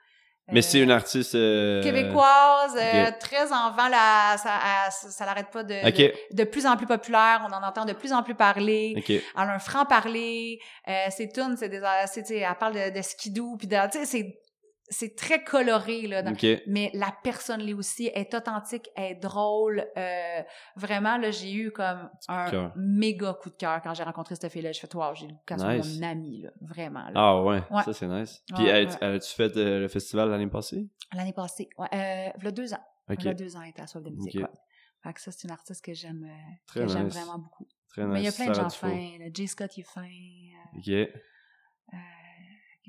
B: Mais c'est une artiste euh,
C: québécoise, euh,
B: ok.
C: très en vent, là, ça, à- ça, ça l'arrête pas de, de, de plus en plus populaire, on en entend de plus en plus parler,
B: ok
C: elle a un franc-parler, euh, ses tunes, c'est des, c'est, elle parle de, de skidoo, puis de, c'est, c'est très coloré, là, dans- mais la personne l'est aussi, est authentique, elle est drôle, euh, vraiment, là, j'ai eu comme un méga coup de cœur quand j'ai rencontré cette fille-là, je fais, wow, j'ai le cas
B: Nice.
C: mon amie, là, vraiment, là.
B: ah ouais,
C: Ouais.
B: ça c'est nice puis
C: Ouais,
B: as-
C: ouais.
B: as-tu fait euh, le festival l'année passée?
C: L'année passée, ouais, euh, il y a deux ans.
B: ok
C: Il y a deux ans, elle était à Soif de musique. Fait que ça, c'est une artiste que j'aime euh, que j'aime
B: nice.
C: vraiment beaucoup.
B: très nice
C: Mais il y a plein de gens fins. Le J. Scott, il est fin. euh,
B: ok
C: euh,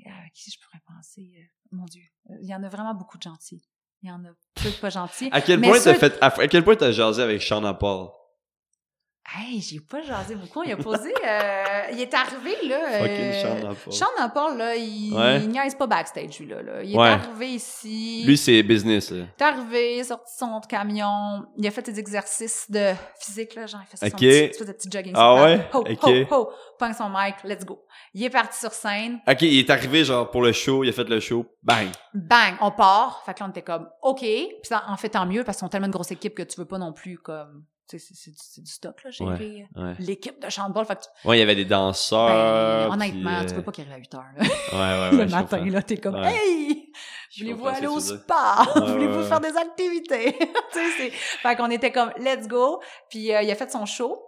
C: à qui je pourrais penser? euh, mon Dieu. Euh, Il y en a vraiment beaucoup de gentils. Il y en a peu de pas gentils.
B: À quel
C: Mais
B: point t'as fait à, à quel point t'as jasé avec Sean Paul
C: Hey, j'ai pas jasé beaucoup. Il a posé. euh, il est arrivé, là.
B: Fucking
C: euh,
B: Paul.
C: Sean Paul, là, il,
B: Ouais.
C: il niaise pas backstage, lui, là. là. Il est arrivé ici.
B: Lui, c'est business. là.
C: Il est arrivé, il sorti son camion. Il a fait des exercices de physique, là. Genre, il fait son
B: Ok.
C: petit, espèce de petit jogging.
B: Ah ouais?
C: Ho,
B: Ok.
C: ho, ho. Son mic, let's go. Il est parti sur scène.
B: Ok, il est arrivé genre pour le show, il a fait le show, bang.
C: Bang, on part. Fait que là, on était comme, OK. Puis ça, en fait, tant mieux, parce qu'ils sont tellement une grosse équipe que tu veux pas non plus, comme... C'est- du- stock, là, gérer
B: Ouais.
C: l'équipe de Chanteball. Fait tu-
B: Ouais, il y avait des danseurs.
C: Ben, honnêtement,
B: puis,
C: tu
B: euh,
C: peux pas qu'il arrive à 8 heures. Là.
B: Ouais, ouais, ouais.
C: le
B: je
C: matin,
B: comprends.
C: là, t'es comme. Hey!
B: Je comprends ce
C: aller au spa?
B: Ouais,
C: Voulez-vous
B: ouais,
C: faire des activités? tu sais. Fait qu'on était comme Let's go. Puis euh, il a fait son show.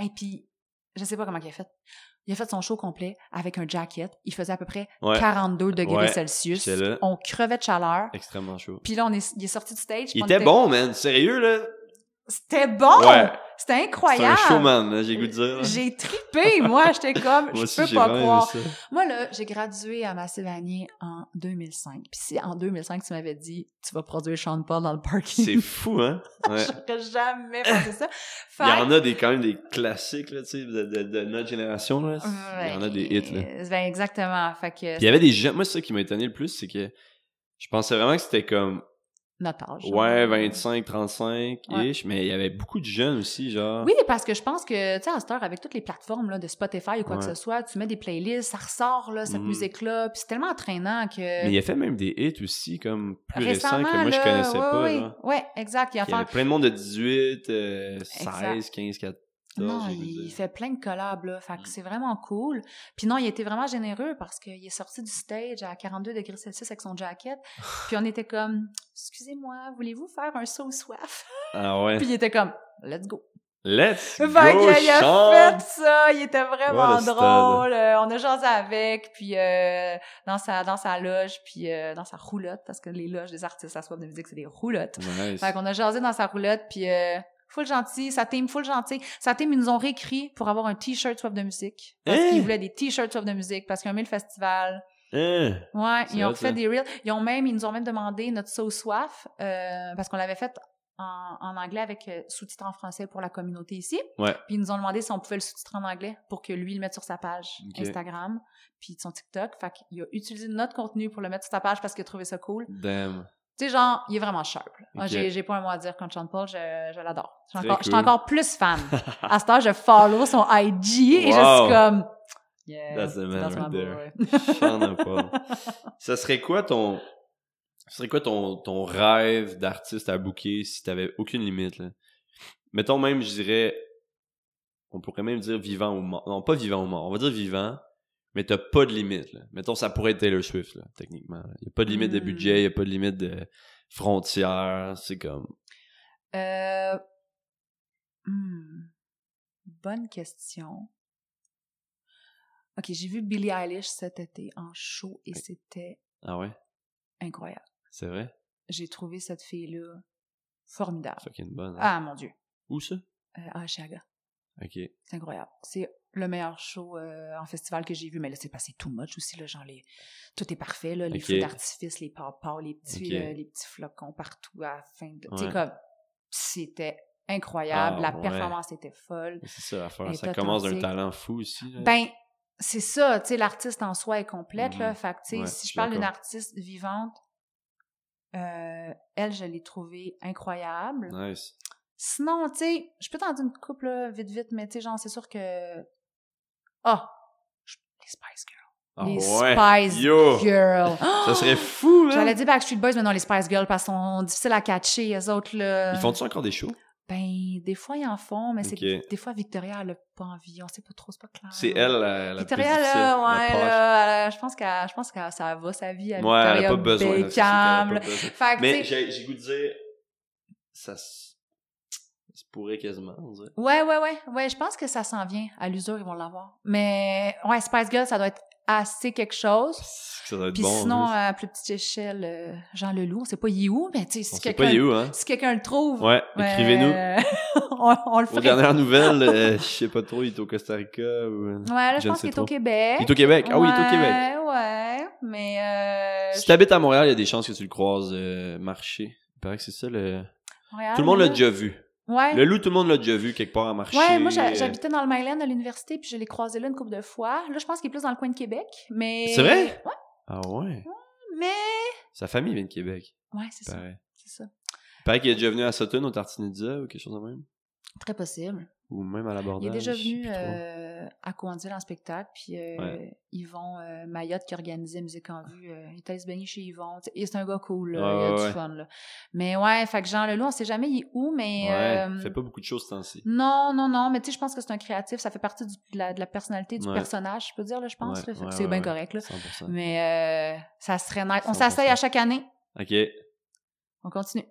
C: Et puis, je sais pas comment il a fait. Il a fait son show complet avec un jacket. Il faisait à peu près
B: Ouais.
C: 42 degrés
B: Ouais,
C: Celsius. On crevait de chaleur.
B: Extrêmement chaud.
C: Puis là, on est, il est sorti du stage.
B: Il
C: on
B: était bon, man. Sérieux, là?
C: C'était bon!
B: Ouais.
C: C'était
B: C'est un
C: incroyable!
B: showman, j'ai goût de dire.
C: J'ai trippé, moi. J'étais comme,
B: Moi
C: je
B: aussi,
C: peux pas croire. Moi, là, j'ai gradué à Massive Vanier en 2005. Puis si en 2005, tu m'avais dit, tu vas produire Sean Paul dans le parking,
B: C'est fou, hein? Ouais.
C: j'aurais jamais pensé ça. Fait
B: Il y en a des, quand même des classiques, là, tu sais, de, de, de notre génération, là. Il y en a des hits, là.
C: Ouais, Ben, exactement. Fait que,
B: Puis il y avait des gens, moi, c'est ça qui m'a étonné le plus, c'est que je pensais vraiment que c'était comme,
C: notre âge.
B: ouais,
C: genre.
B: 25, 35-ish, mais il y avait beaucoup de jeunes aussi, genre.
C: Oui, parce que je pense que, tu sais, à cette heure, avec toutes les plateformes là, de Spotify ou quoi que ce soit, tu mets des playlists, ça ressort, là, cette
B: Mhm.
C: musique-là, puis c'est tellement entraînant que...
B: Mais il a fait même des hits aussi, comme plus récents que moi, je connaissais
C: ouais,
B: pas, genre.
C: Ouais, exact. Il a
B: Il y avait
C: fait...
B: plein de monde de 18, euh,
C: Exact.
B: 16, 15, 14.
C: Non, il fait plein de collabs, là. Fait que
B: Mm.
C: c'est vraiment cool. Puis non, il était vraiment généreux parce qu'il est sorti du stage à 42 degrés Celsius avec son jacket. Puis on était comme, excusez-moi, voulez-vous faire un saut soif?
B: Ah ouais.
C: Puis il était comme, let's go.
B: Let's
C: Fait
B: go,
C: qu'il a
B: Sean!
C: fait ça, il était vraiment drôle. Euh, on a jasé avec, puis euh, dans sa dans sa loge, puis euh, dans sa roulotte, parce que les loges des artistes à soif de musique, c'est des roulottes.
B: Nice.
C: Fait qu'on a jasé dans sa roulotte, puis euh, full gentil, sa team full gentil. Sa team, ils nous ont réécrit pour avoir un t-shirt soif de musique. Parce
B: Hein?
C: qu'ils voulaient des t-shirts soif de musique, parce qu'ils ont aimé le festival.
B: Hein?
C: Ouais, ils ont fait
B: ça.
C: des reels. Ils ont même, ils nous ont même demandé notre sauce soif, euh, parce qu'on l'avait fait en, en anglais avec euh, sous-titres en français pour la communauté ici.
B: Ouais.
C: Puis ils nous ont demandé si on pouvait le sous-titrer en anglais pour que lui le mette sur sa page. Instagram, puis son TikTok. Fait qu'il a utilisé notre contenu pour le mettre sur sa page parce qu'il a trouvé ça cool.
B: Damn.
C: Tu sais, genre, il est vraiment sharp. Moi, j'ai, pas un mot à dire contre Sean Paul, je, je l'adore. Je suis encore,
B: cool.
C: encore plus fan. à ce temps, je follow son IG et je suis comme... Yeah,
B: That's the man right there. Sean Paul. Ça serait quoi ton. Ça serait quoi ton, ton rêve d'artiste à booker si t'avais aucune limite, là? Mettons même, je dirais. On pourrait même dire vivant ou mort. Non, pas vivant ou mort. On va dire vivant, mais t'as pas de limite, là. Mettons, ça pourrait être Taylor Swift, là, techniquement. Il y a pas de limite de
C: Mm.
B: budget, il y a pas de limite de frontières. C'est comme.
C: Euh, hmm, bonne question. Ok, j'ai vu Billie Eilish cet été en show et c'était
B: Ah ouais?
C: incroyable.
B: C'est vrai?
C: J'ai trouvé cette fille-là formidable.
B: Fucking bonne. hein?
C: Ah mon dieu,
B: Où ça?
C: euh, à Chiaga.
B: Ok.
C: C'est incroyable. C'est le meilleur show euh, en festival que j'ai vu, mais là c'est passé too much aussi là, genre les tout est parfait là, les
B: Ok.
C: feux d'artifice, les papas, les petits euh, les petits flocons partout à la fin de tu sais comme c'était incroyable,
B: Ah,
C: la
B: ouais.
C: performance était folle.
B: C'est ça l'affaire. Ça commence d'un talent fou aussi. là.
C: Ben, c'est ça, tu sais, l'artiste en soi est complète, là.
B: Mhm.
C: Fait que, tu sais,
B: Ouais,
C: si
B: je
C: parle d'une artiste vivante, euh, elle, je l'ai trouvée incroyable.
B: Nice.
C: Sinon, tu sais, je peux t'en dire une couple, là, vite, vite, mais tu sais, genre, c'est sûr que... Ah! je- les Spice Girls.
B: Ah
C: les
B: ouais.
C: Spice
B: Yo!
C: Girls.
B: Ça serait fou, hein?
C: J'allais dire Backstreet Boys, mais non, les Spice Girls, parce qu'ils sont difficiles à catcher, les autres, là.
B: Ils font-tu encore des shows?
C: Ben, des fois, ils en font, mais c'est que
B: Ok.
C: des fois, Victoria, elle a pas envie. On sait pas trop, c'est pas clair.
B: C'est elle la, la
C: Victoria, là, ouais, là, elle- je pense qu'elle, je pense que ça va sa vie à
B: Ouais, elle
C: Victoria
B: a pas besoin. là, c'est qu'elle a pas
C: là.
B: besoin.
C: Fait que,
B: Mais j'ai j'ai goût de dire, ça se pourrait quasiment, on dirait.
C: ouais, ouais, ouais, ouais, je pense que ça s'en vient. À l'usure, ils vont l'avoir. Mais, ouais, Spice Girl, ça doit être assez quelque chose.
B: Ça doit être
C: Puis
B: bon.
C: sinon, à plus petite échelle, euh, Jean Leloup, on sait pas il est où, mais tu sais, si quelqu'un,
B: hein?
C: si quelqu'un le trouve,
B: Ouais,
C: ben,
B: écrivez-nous.
C: on, on le
B: Aux
C: ferait.
B: dernières nouvelles, euh, je sais pas trop, il est au Costa Rica ou...
C: Ouais, là,
B: Je
C: je pense qu'il est au. Québec.
B: Il est au Québec. Ah oui, il est au Québec.
C: Ouais, ouais, mais euh,
B: Si t'habites à Montréal, il y a des chances que tu le croises euh, marcher. Il paraît que c'est ça le...
C: Montréal,
B: Tout le monde l'a déjà vu.
C: Ouais.
B: Le loup, tout le monde l'a déjà vu quelque part à marcher.
C: Ouais, moi
B: euh,
C: j'habitais dans le Myland à l'université puis je l'ai croisé là une couple de fois. Là, je pense qu'il est plus dans le coin de Québec, mais
B: C'est vrai?
C: Ouais,
B: Ah ouais?
C: mais
B: Sa famille vient de Québec,
C: ouais, c'est ça, c'est ça.
B: Pareil qu'il est déjà venu à Sutton, au Tartinizza, ou quelque chose de même?
C: Très possible.
B: Ou même à
C: Il est déjà venu euh, à Coandil en spectacle, puis euh,
B: Ouais.
C: Yvon euh, Mayotte qui organisait Musique en vue, euh, il est allé se baigner chez Yvon. et c'est un gars cool, là,
B: Ouais,
C: il a
B: ouais,
C: du fun. Là. Mais ouais, fait que Jean Leloup, on sait jamais il est où, mais...
B: Ouais, il fait pas beaucoup de choses ce temps-ci.
C: Non, non, non, mais tu sais, je pense que c'est un créatif, ça fait partie du- de, la, de la personnalité du personnage, je peux dire, là, je pense. C'est bien correct, là.
B: 100%.
C: Mais euh, ça serait nice. On
B: 100%.
C: s'essaye à chaque année.
B: Ok.
C: On continue.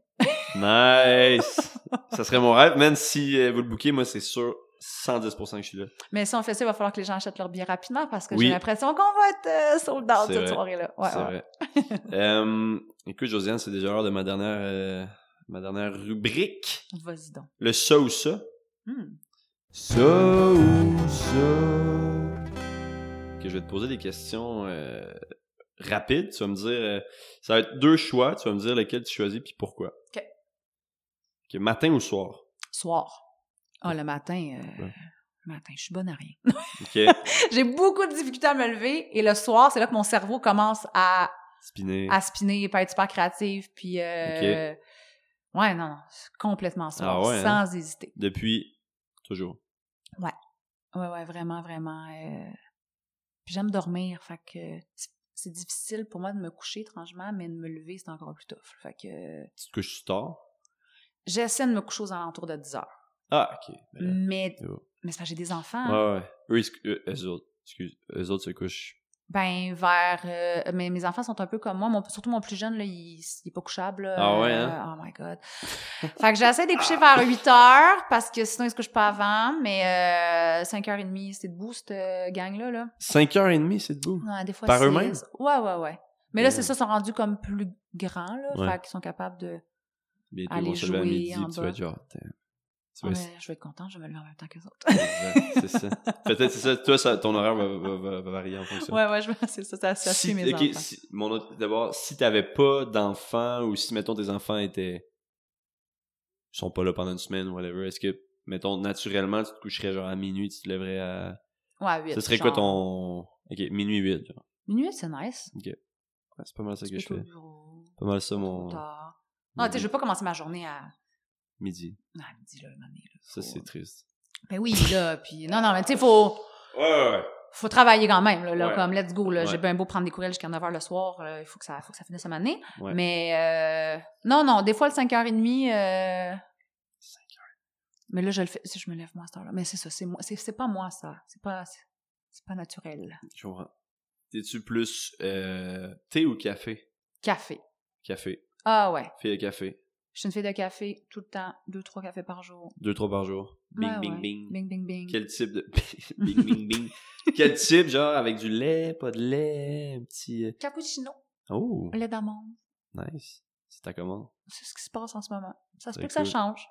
B: Nice! ça serait mon rêve. Même si euh, vous le bouquez, moi, c'est sûr 110% que je suis là.
C: Mais si on fait ça, il va falloir que les gens achètent leur billet rapidement parce que
B: Oui.
C: j'ai l'impression qu'on va être euh, sold out cette soirée-là. Ouais,
B: c'est
C: ouais.
B: vrai. Euh, écoute, Josiane, c'est déjà l'heure de ma dernière, euh, ma dernière rubrique.
C: Vas-y donc.
B: Le ça ou ça.
C: Hmm.
A: Ça ou ça.
B: Que je vais te poser des questions rapides. Tu vas me dire, euh, ça va être deux choix. Tu vas me dire lequel tu choisis puis pourquoi.
C: OK.
B: Ok, matin ou soir?
C: Soir. Ah, le matin, euh,
B: Ouais.
C: le matin, je suis bonne à rien.
B: Ok.
C: j'ai beaucoup de difficultés à me lever et le soir, c'est là que mon cerveau commence à,
B: Spinner.
C: à spinner, pas être super créatif, puis euh, ouais, non, non, complètement soir,
B: Ah ouais, hein?
C: sans hésiter.
B: Depuis toujours.
C: Ouais, ouais, vraiment, vraiment. euh, Puis j'aime dormir, fait que c'est- difficile pour moi de me coucher étrangement, mais de me lever, c'est encore plus tough. Fait que
B: Tu te couches tard?
C: j'essaie de me coucher aux alentours de 10 heures.
B: Ah, ok. Ben
C: Mais,
B: c'est bon.
C: mais c'est parce que j'ai des enfants.
B: Ouais, ouais. Eux, ils se- eux, eux autres, excuse, eux autres se couchent.
C: Ben, vers. euh, mais mes enfants sont un peu comme moi. Mon- surtout mon plus jeune, là, il, il est pas couchable. là.
B: Ah ouais, hein?
C: Euh, oh my God. fait que j'essaie de les coucher vers 8 heures parce que sinon, ils se couchent pas avant? Mais euh, 5h30, c'est debout, cette euh, gang-là. Là.
B: 5h30, c'est debout?
C: Ouais, des fois,
B: Par eux-mêmes?
C: Ouais, ouais, ouais. Mais là, c'est
B: Ouais.
C: ça, ils sont rendus comme plus grands, là.
B: Ouais.
C: Fait qu'ils sont capables de.
B: Bientôt,
C: Aller
B: à
C: jouer
B: midi,
C: en
B: tu
C: bas.
B: vas
C: je vais être contente, je vais lever en même temps que les autres.
B: C'est ça. Peut-être c'est ça. Toi, ça, ton horaire va, va, va- va varier en fonction.
C: ouais, ouais, c'est ça, ça, ça
B: si,
C: mes
B: ok,
C: enfants.
B: si- mon autre, d'abord, si t'avais pas d'enfants ou si, mettons, tes enfants étaient. Ils sont pas là pendant une semaine ou whatever, est-ce que, mettons, naturellement, tu te coucherais genre à minuit, tu te lèverais à.
C: Ouais, 8.
B: Ce serait quoi ton. Ok, minuit 8, genre?
C: Minuit, c'est nice.
B: Ouais, c'est pas mal ça que je fais. Pas mal ça, mon.
C: tard. Non, tu sais, je veux pas commencer ma journée à.
B: Midi.
C: Non, à midi, là, là.
B: Ça,
C: Faut-
B: c'est triste.
C: Ben oui, là, puis... Non, non, mais tu sais, faut...
B: Ouais, ouais, ouais.
C: Faut travailler quand même, là, là,
B: Ouais.
C: comme let's go, là.
B: Ouais.
C: J'ai bien beau prendre des courriels jusqu'à 9h le soir, euh, il faut que ça, faut que ça finisse à m'amener.
B: Ouais.
C: Mais, euh, non, non, des fois, le 5h30, euh... Mais là, je le fais, si je me lève moi à cette heure-là. Mais c'est ça, c'est moi, c'est, c'est pas moi, ça. C'est pas, c'est, pas naturel.
B: Je comprends. T'es-tu plus euh, thé ou café?
C: Café.
B: Café.
C: Ah ouais.
B: Fille de café.
C: Je suis une fille de café tout le temps, deux, trois cafés par jour.
B: Deux, trois par jour. Bing,
C: Ouais,
B: bing,
C: ouais.
B: bing.
C: Bing, bing, bing.
B: Quel type de. bing, bing, bing. Quel type, genre, avec du lait, pas de lait, un petit. euh,
C: Cappuccino,
B: Oh,
C: lait d'amande.
B: nice. C'est ta commande.
C: C'est ce qui se passe en ce moment. Ça se peut que ça change.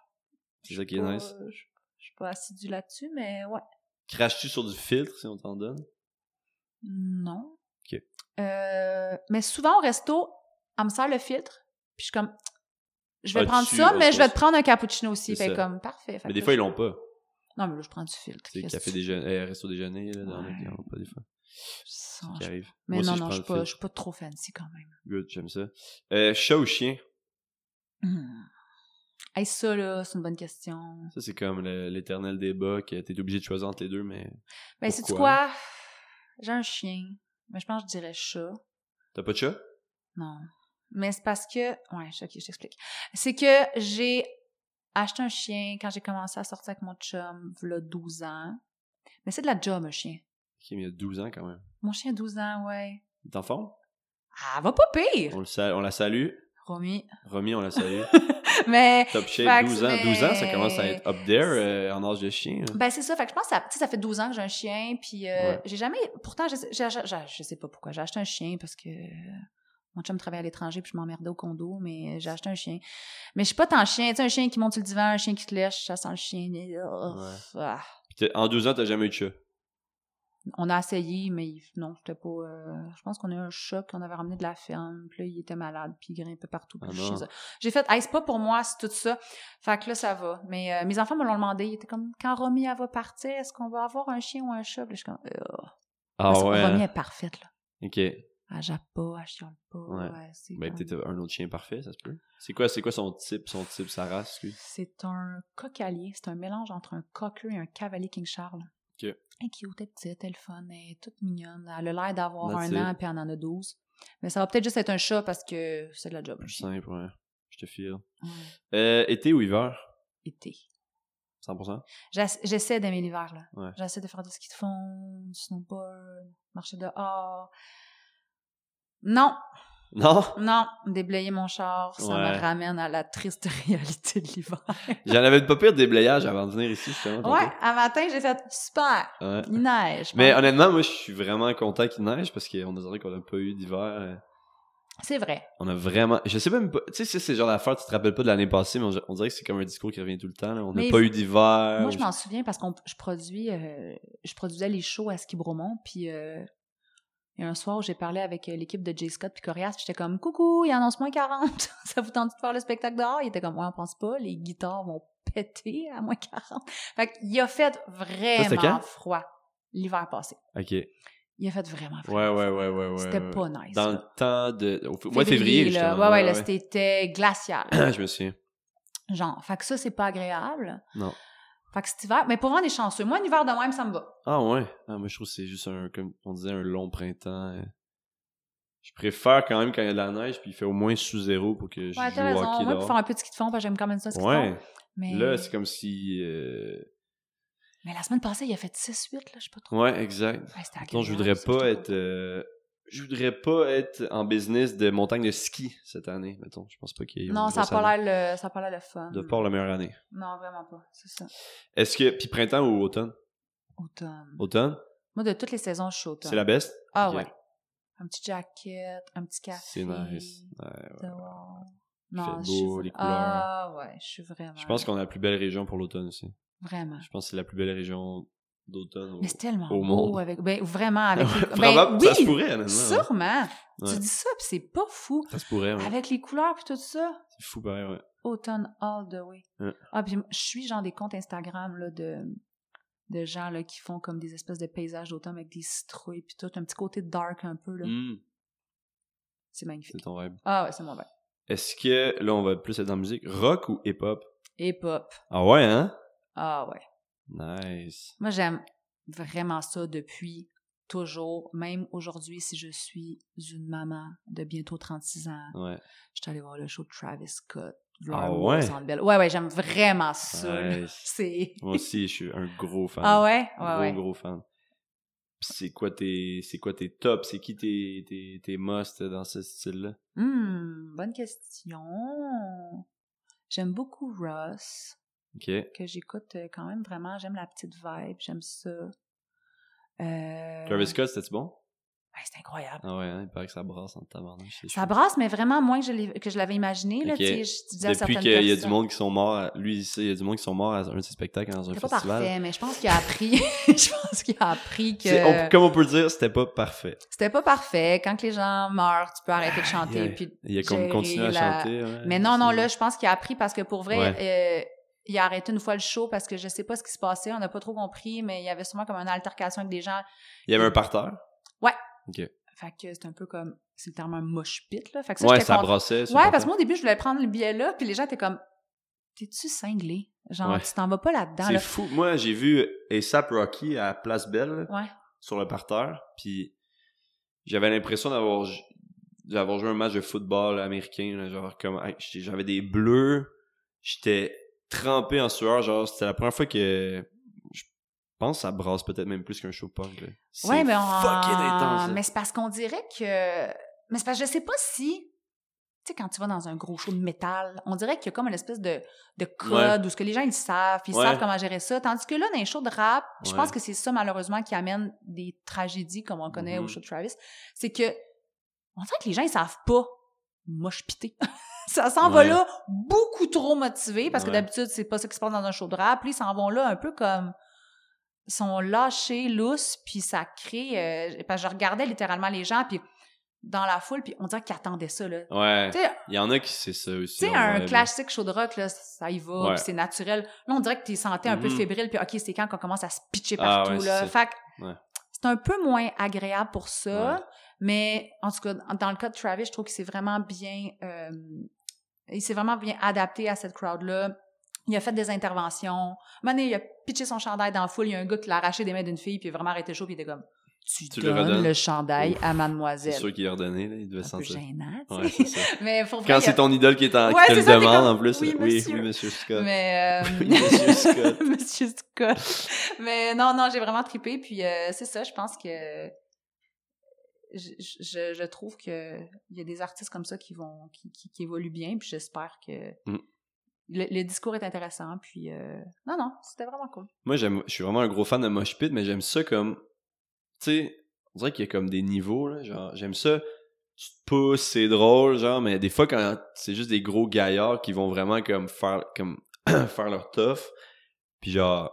B: C'est ça qui est
C: Pas-
B: nice.
C: Je je suis pas assidue là-dessus, mais ouais.
B: Craches-tu sur du filtre si on t'en donne?
C: Non.
B: Ok.
C: Euh, mais souvent au resto, elle me sert le filtre, puis je suis comme, je vais
B: Ah,
C: prendre ça, mais je vais te prendre un cappuccino aussi. Fait
B: ça.
C: comme, parfait. Fait
B: Mais des fois, ils l'ont pas.
C: Non, mais là, je prends du filtre.
B: C'est café
C: tu-
B: déjeuner, euh, resto déjeuner, là, dans
C: Ouais.
B: les pas des fois.
C: Ça,
B: qui
C: je-
B: arrive.
C: Mais
B: Moi
C: non,
B: aussi,
C: non,
B: je
C: suis pas, je suis pas trop fancy quand même.
B: Good, j'aime ça. Euh, chat ou chien?
C: Hey, ça, là, c'est une bonne question.
B: Ça, c'est comme l'éternel débat que t'es obligé de choisir entre les deux, mais
C: Ben, c'est quoi? J'ai un chien, mais je pense que je dirais chat.
B: t'as pas de chat?
C: Non. Mais c'est parce que. Ouais, ok, je t'explique. C'est que j'ai acheté un chien quand j'ai commencé à sortir avec mon chum, il 12 ans. Mais c'est de la job, un chien.
B: Ok, mais il y a 12 ans quand même.
C: Mon chien a 12 ans, ouais.
B: T'es en forme?
C: Ah, va pas pire!
B: On, le sal- on la salue.
C: Romy.
B: Romy, on la salue.
C: Mais.
B: Top shape,
C: que
B: 12 ans.
C: mais-
B: 12 ans, ça commence à être up there euh, en âge de chien. hein.
C: Ben, c'est ça. Fait que je pense que ça, ça fait 12 ans que j'ai un chien, puis euh,
B: Ouais.
C: j'ai jamais. Pourtant, j'ai- j'ai- j'ai- je sais pas pourquoi. J'ai acheté un chien parce que. Mon chum travaillait à l'étranger puis je m'emmerdais au condo, mais j'ai acheté un chien. Mais je suis pas tant chien. Tu sais, un chien qui monte sur le divan, un chien qui te lèche, ça sent le chien. Oh,
B: Ouais.
C: ah.
B: Puis en 12 ans, t'as jamais eu de chat?
C: On a essayé, mais non, c'était pas. euh, je pense qu'on a eu un choc, on avait ramené de la ferme, puis là, il était malade, puis il grimpait partout.
B: Ah.
C: J'ai fait, hey, c'est pas pour moi, c'est tout ça. Fait que là, ça va. Mais euh, mes enfants me l'ont demandé. Ils étaient comme, quand Romy, elle va partir, est-ce qu'on va avoir un chien ou un chat? Puis là, je suis comme, euh,
B: Ah
C: parce que
B: ouais.
C: Romy
B: hein?
C: est parfaite, là.
B: Ok.
C: Pas, elle chiale pas.
B: Ouais.
C: ouais,
B: Ben, peut-être un autre chien parfait, ça se peut? C'est quoi, c'est quoi son type, son type, sa race, lui?
C: C'est un cocalier. C'est un mélange entre un cocker et un cavalier King Charles.
B: Ok.
C: Elle est cute, elle est petite, elle est fun, elle est toute mignonne. Elle a l'air d'avoir un
B: it.
C: an, puis elle en a 12. Mais ça va peut-être juste être un chat parce que c'est de la job.
B: simple, ouais. Je te file.
C: Ouais.
B: Euh, été ou hiver?
C: Été.
B: 100%?
C: J'ess- J'essaie d'aimer l'hiver, là.
B: Ouais.
C: J'essaie de faire du ski de fond, du snowboard, marcher dehors. Non,
B: Non?
C: non, déblayer mon char, ça
B: Ouais.
C: me ramène à la triste réalité de l'hiver.
B: J'en avais pas pire de déblayage avant de venir ici, justement.
C: ouais, un matin, j'ai fait super,
B: Ouais.
C: il neige.
B: Mais honnêtement, moi, je suis vraiment content qu'il neige parce qu'on dirait qu'on a pas eu d'hiver. euh,
C: C'est vrai.
B: On a vraiment. Je sais même pas. Tu sais, c'est ce genre d'affaires, tu te rappelles pas de l'année passée, mais on, on dirait que c'est comme un discours qui revient tout le temps. là. On n'a pas eu d'hiver.
C: Moi, je m'en souviens parce que je produis, euh, je produisais les shows à Ski Bromont, puis euh, a un soir où j'ai parlé avec euh, l'équipe de J. Scott puis Corias, j'étais comme « Coucou, il annonce moins 40, ça vous tente de faire le spectacle dehors? » Il était comme « Ouais, on pense pas, les guitares vont péter à moins 40. » Fait qu'il a fait vraiment froid l'hiver passé.
B: Ok.
C: Il a fait vraiment froid.
B: Ouais, ouais, ouais, ouais, ouais.
C: C'était
B: ouais.
C: pas nice.
B: Dans
C: là.
B: le temps de. Au mois de février,
C: là. Ouais, ouais, là, c'était glacial.
B: je me souviens.
C: Genre, fait que ça, c'est pas agréable.
B: Non.
C: Fait que cet hiver, mais pour vraiment des chanceux. Moi, un hiver de même, ça me va.
B: Ah ouais? Ah, moi, je trouve que c'est juste un, comme on disait, un long printemps. euh. Je préfère quand même quand il y a de la neige, puis il fait au moins sous zéro pour que je
C: Ouais,
B: joue au
C: raison.
B: hockey
C: Moi,
B: dehors.
C: faire un peu de ski de fond, parce que j'aime quand même ça, de fond.
B: Ouais.
C: Mais...
B: Là, c'est comme si. euh,
C: mais la semaine passée, il a fait 6-8, là, je sais pas trop.
B: Ouais, exact.
C: Ouais,
B: Non, je voudrais pas être. euh, Je voudrais pas être en business de montagne de ski cette année, mettons. Je pense pas qu'il y ait
C: Non, ça a
B: grosse
C: pas l'air le, ça a pas l'air le fun.
B: De part la meilleure année.
C: Non, vraiment pas. C'est ça.
B: Est-ce que. Puis printemps ou automne?
C: Automne.
B: Automne?
C: Moi, de toutes les saisons, je suis automne.
B: C'est la best?
C: Ah ouais. Un petit jacket, un petit café.
B: C'est nice. Ouais, ouais.
C: Non, je
B: beau, les couleurs.
C: Ah ouais, je suis vraiment.
B: Je pense qu'on a la plus belle région pour l'automne aussi.
C: Vraiment.
B: Je pense que c'est la plus belle région d'automne. au-
C: Mais c'est tellement
B: au
C: beau
B: monde.
C: avec. Ben, vraiment, avec les.
B: Probable-
C: ben,
B: ça se
C: oui,
B: pourrait, honnêtement. ouais.
C: Sûrement.
B: Ouais.
C: Tu dis ça, puis c'est pas fou.
B: Ça se pourrait, ouais.
C: Avec les couleurs puis tout ça.
B: C'est fou pareil, ouais.
C: Automne all the way.
B: Ouais.
C: Ah, puis je suis genre des comptes Instagram là, de, de gens là, qui font comme des espèces de paysages d'automne avec des citrouilles puis tout, un petit côté dark un peu. là.
B: Hmm,
C: C'est magnifique.
B: c'est ton rêve.
C: Ah ouais, c'est mon rêve.
B: Est-ce que, là, on va plus être dans la musique, rock ou hip-hop?
C: Et pop.
B: Ah ouais, hein?
C: Ah ouais.
B: Nice.
C: Moi, j'aime vraiment ça depuis toujours, même aujourd'hui, si je suis une maman de bientôt 36 ans.
B: Ouais.
C: Je suis allée voir le show de Travis Scott.
B: Ah ouais?
C: Ouais, ouais, j'aime vraiment ça.
B: Nice.
C: C'est...
B: Moi aussi, je suis un gros fan.
C: Ah ouais? Ouais,
B: gros,
C: ouais.
B: gros fan. C'est quoi tes, c'est quoi tes tops? C'est qui tes, tes, tes musts dans ce style-là?
C: Hmm, bonne question. J'aime beaucoup Ross,
B: Ok.
C: que j'écoute euh, quand même vraiment. J'aime la petite vibe, j'aime ça. Euh...
B: Travis Scott, c'était-tu bon?
C: ouais, c'est incroyable.
B: Ah ouais, hein, il paraît que ça brasse en tabarnouche.
C: Ça brasse, mais vraiment moins que je, que l'avais imaginé. Là,
B: Ok.
C: tu sais, je à
B: Depuis qu'il y a du monde qui sont morts, à- lui, il sait, il y a du monde qui sont morts à un de ses spectacles dans un
C: C'était pas
B: festival.
C: parfait, mais je pense qu'il a appris. je pense qu'il a appris
B: on-
C: que
B: comme on peut le dire, c'était pas parfait.
C: c'était pas parfait. Quand les gens meurent, tu peux arrêter de chanter.
B: Yeah.
C: Puis
B: Il a continué à
C: la-
B: chanter. ouais.
C: Mais non, non, là, je pense qu'il a appris parce que pour vrai, euh, il a arrêté une fois le show parce que je sais pas ce qui se passait, on n'a pas trop compris, mais il y avait sûrement comme une altercation avec des gens.
B: Il y avait un parterre.
C: Fait que c'est un peu comme, c'est littéralement un mosh pit, là. Fait que ça,
B: ouais, ça
C: contente.
B: brassait. sur
C: Ouais, parce que moi, au début, je voulais prendre le billet là, puis les gens étaient comme, t'es-tu cinglé? Genre,
B: Ouais.
C: tu t'en vas pas là-dedans,
B: C'est
C: là.
B: fou. Moi, j'ai vu ASAP Rocky à Place Belle,
C: Ouais.
B: sur le parterre, puis j'avais l'impression d'avoir d'avoir joué un match de football américain, là, genre comme j'avais des bleus, j'étais trempé en sueur, genre c'était la première fois que je pense que ça brasse peut-être même plus qu'un show punk. là.
C: Ouais, mais on...
B: fucking intense. là.
C: Mais c'est parce qu'on dirait que... Mais c'est parce que je sais pas si... Tu sais, quand tu vas dans un gros show de métal, on dirait qu'il y a comme une espèce de, de code où ce que les gens, ils savent, ils
B: Ouais.
C: savent comment gérer ça. Tandis que là, dans les shows de rap, je
B: Ouais.
C: pense que c'est ça, malheureusement, qui amène des tragédies, comme on connaît au show de Travis. C'est que... On dirait que les gens, ils savent pas moche piter. ça s'en va là beaucoup trop motivé, parce que
B: Ouais.
C: d'habitude, c'est pas ça qui se passe dans un show de rap. Puis ils s'en vont là un peu comme sont lâchés, lousses, puis ça crée... euh, parce que je regardais littéralement les gens, puis dans la foule, puis on dirait qu'ils attendaient ça, là.
B: Ouais.
C: Tu
B: Il y en a qui c'est ça aussi.
C: tu sais, un classique show de rock, là, ça y va,
B: Ouais.
C: puis c'est naturel. Là, on dirait que t'es santé un peu
B: Mhm.
C: fébrile, puis OK, c'est quand qu'on commence à se pitcher
B: Ah,
C: partout,
B: ouais,
C: là. Fait c'est un peu moins agréable pour ça. Mais en tout cas, dans le cas de Travis, je trouve qu'il s'est vraiment bien... euh, il s'est vraiment bien adapté à cette crowd-là. Il a fait des interventions. Donné, il a pitché son chandail dans la foule. Il y a un gars qui l'a arraché des mains d'une fille, puis il a vraiment arrêté chaud, puis il était comme... Tu,
B: Tu le
C: donnes
B: redonnes?
C: le chandail à
B: C'est
C: mademoiselle.
B: sûr qu'il a redonné, là. Il devait sentir.
C: gênant,
B: Ouais, c'est ça.
C: Mais pour vrai,
B: Quand
C: a-
B: c'est ton idole qui, est en,
C: Ouais,
B: qui te
C: c'est
B: le
C: ça,
B: demande
C: comme,
B: en plus.
C: oui,
B: oui,
C: monsieur.
B: oui, monsieur Scott.
C: Mais euh,
B: Oui, monsieur Scott.
C: Monsieur Scott. Mais non, non, j'ai vraiment trippé. Puis euh, c'est ça, je pense que je, je, je trouve que il y a des artistes comme ça qui vont qui, qui, qui évoluent bien. Puis j'espère que
B: Mm.
C: le, le discours est intéressant. Puis euh, non, non, c'était vraiment cool.
B: Moi, j'aime, je suis vraiment un gros fan de Mosh Pit, mais j'aime ça comme, tu sais, on dirait qu'il y a comme des niveaux, là, genre, j'aime ça, tu te pousses, c'est drôle, genre, mais des fois, quand c'est juste des gros gaillards qui vont vraiment comme faire, comme, faire leur tough, puis genre,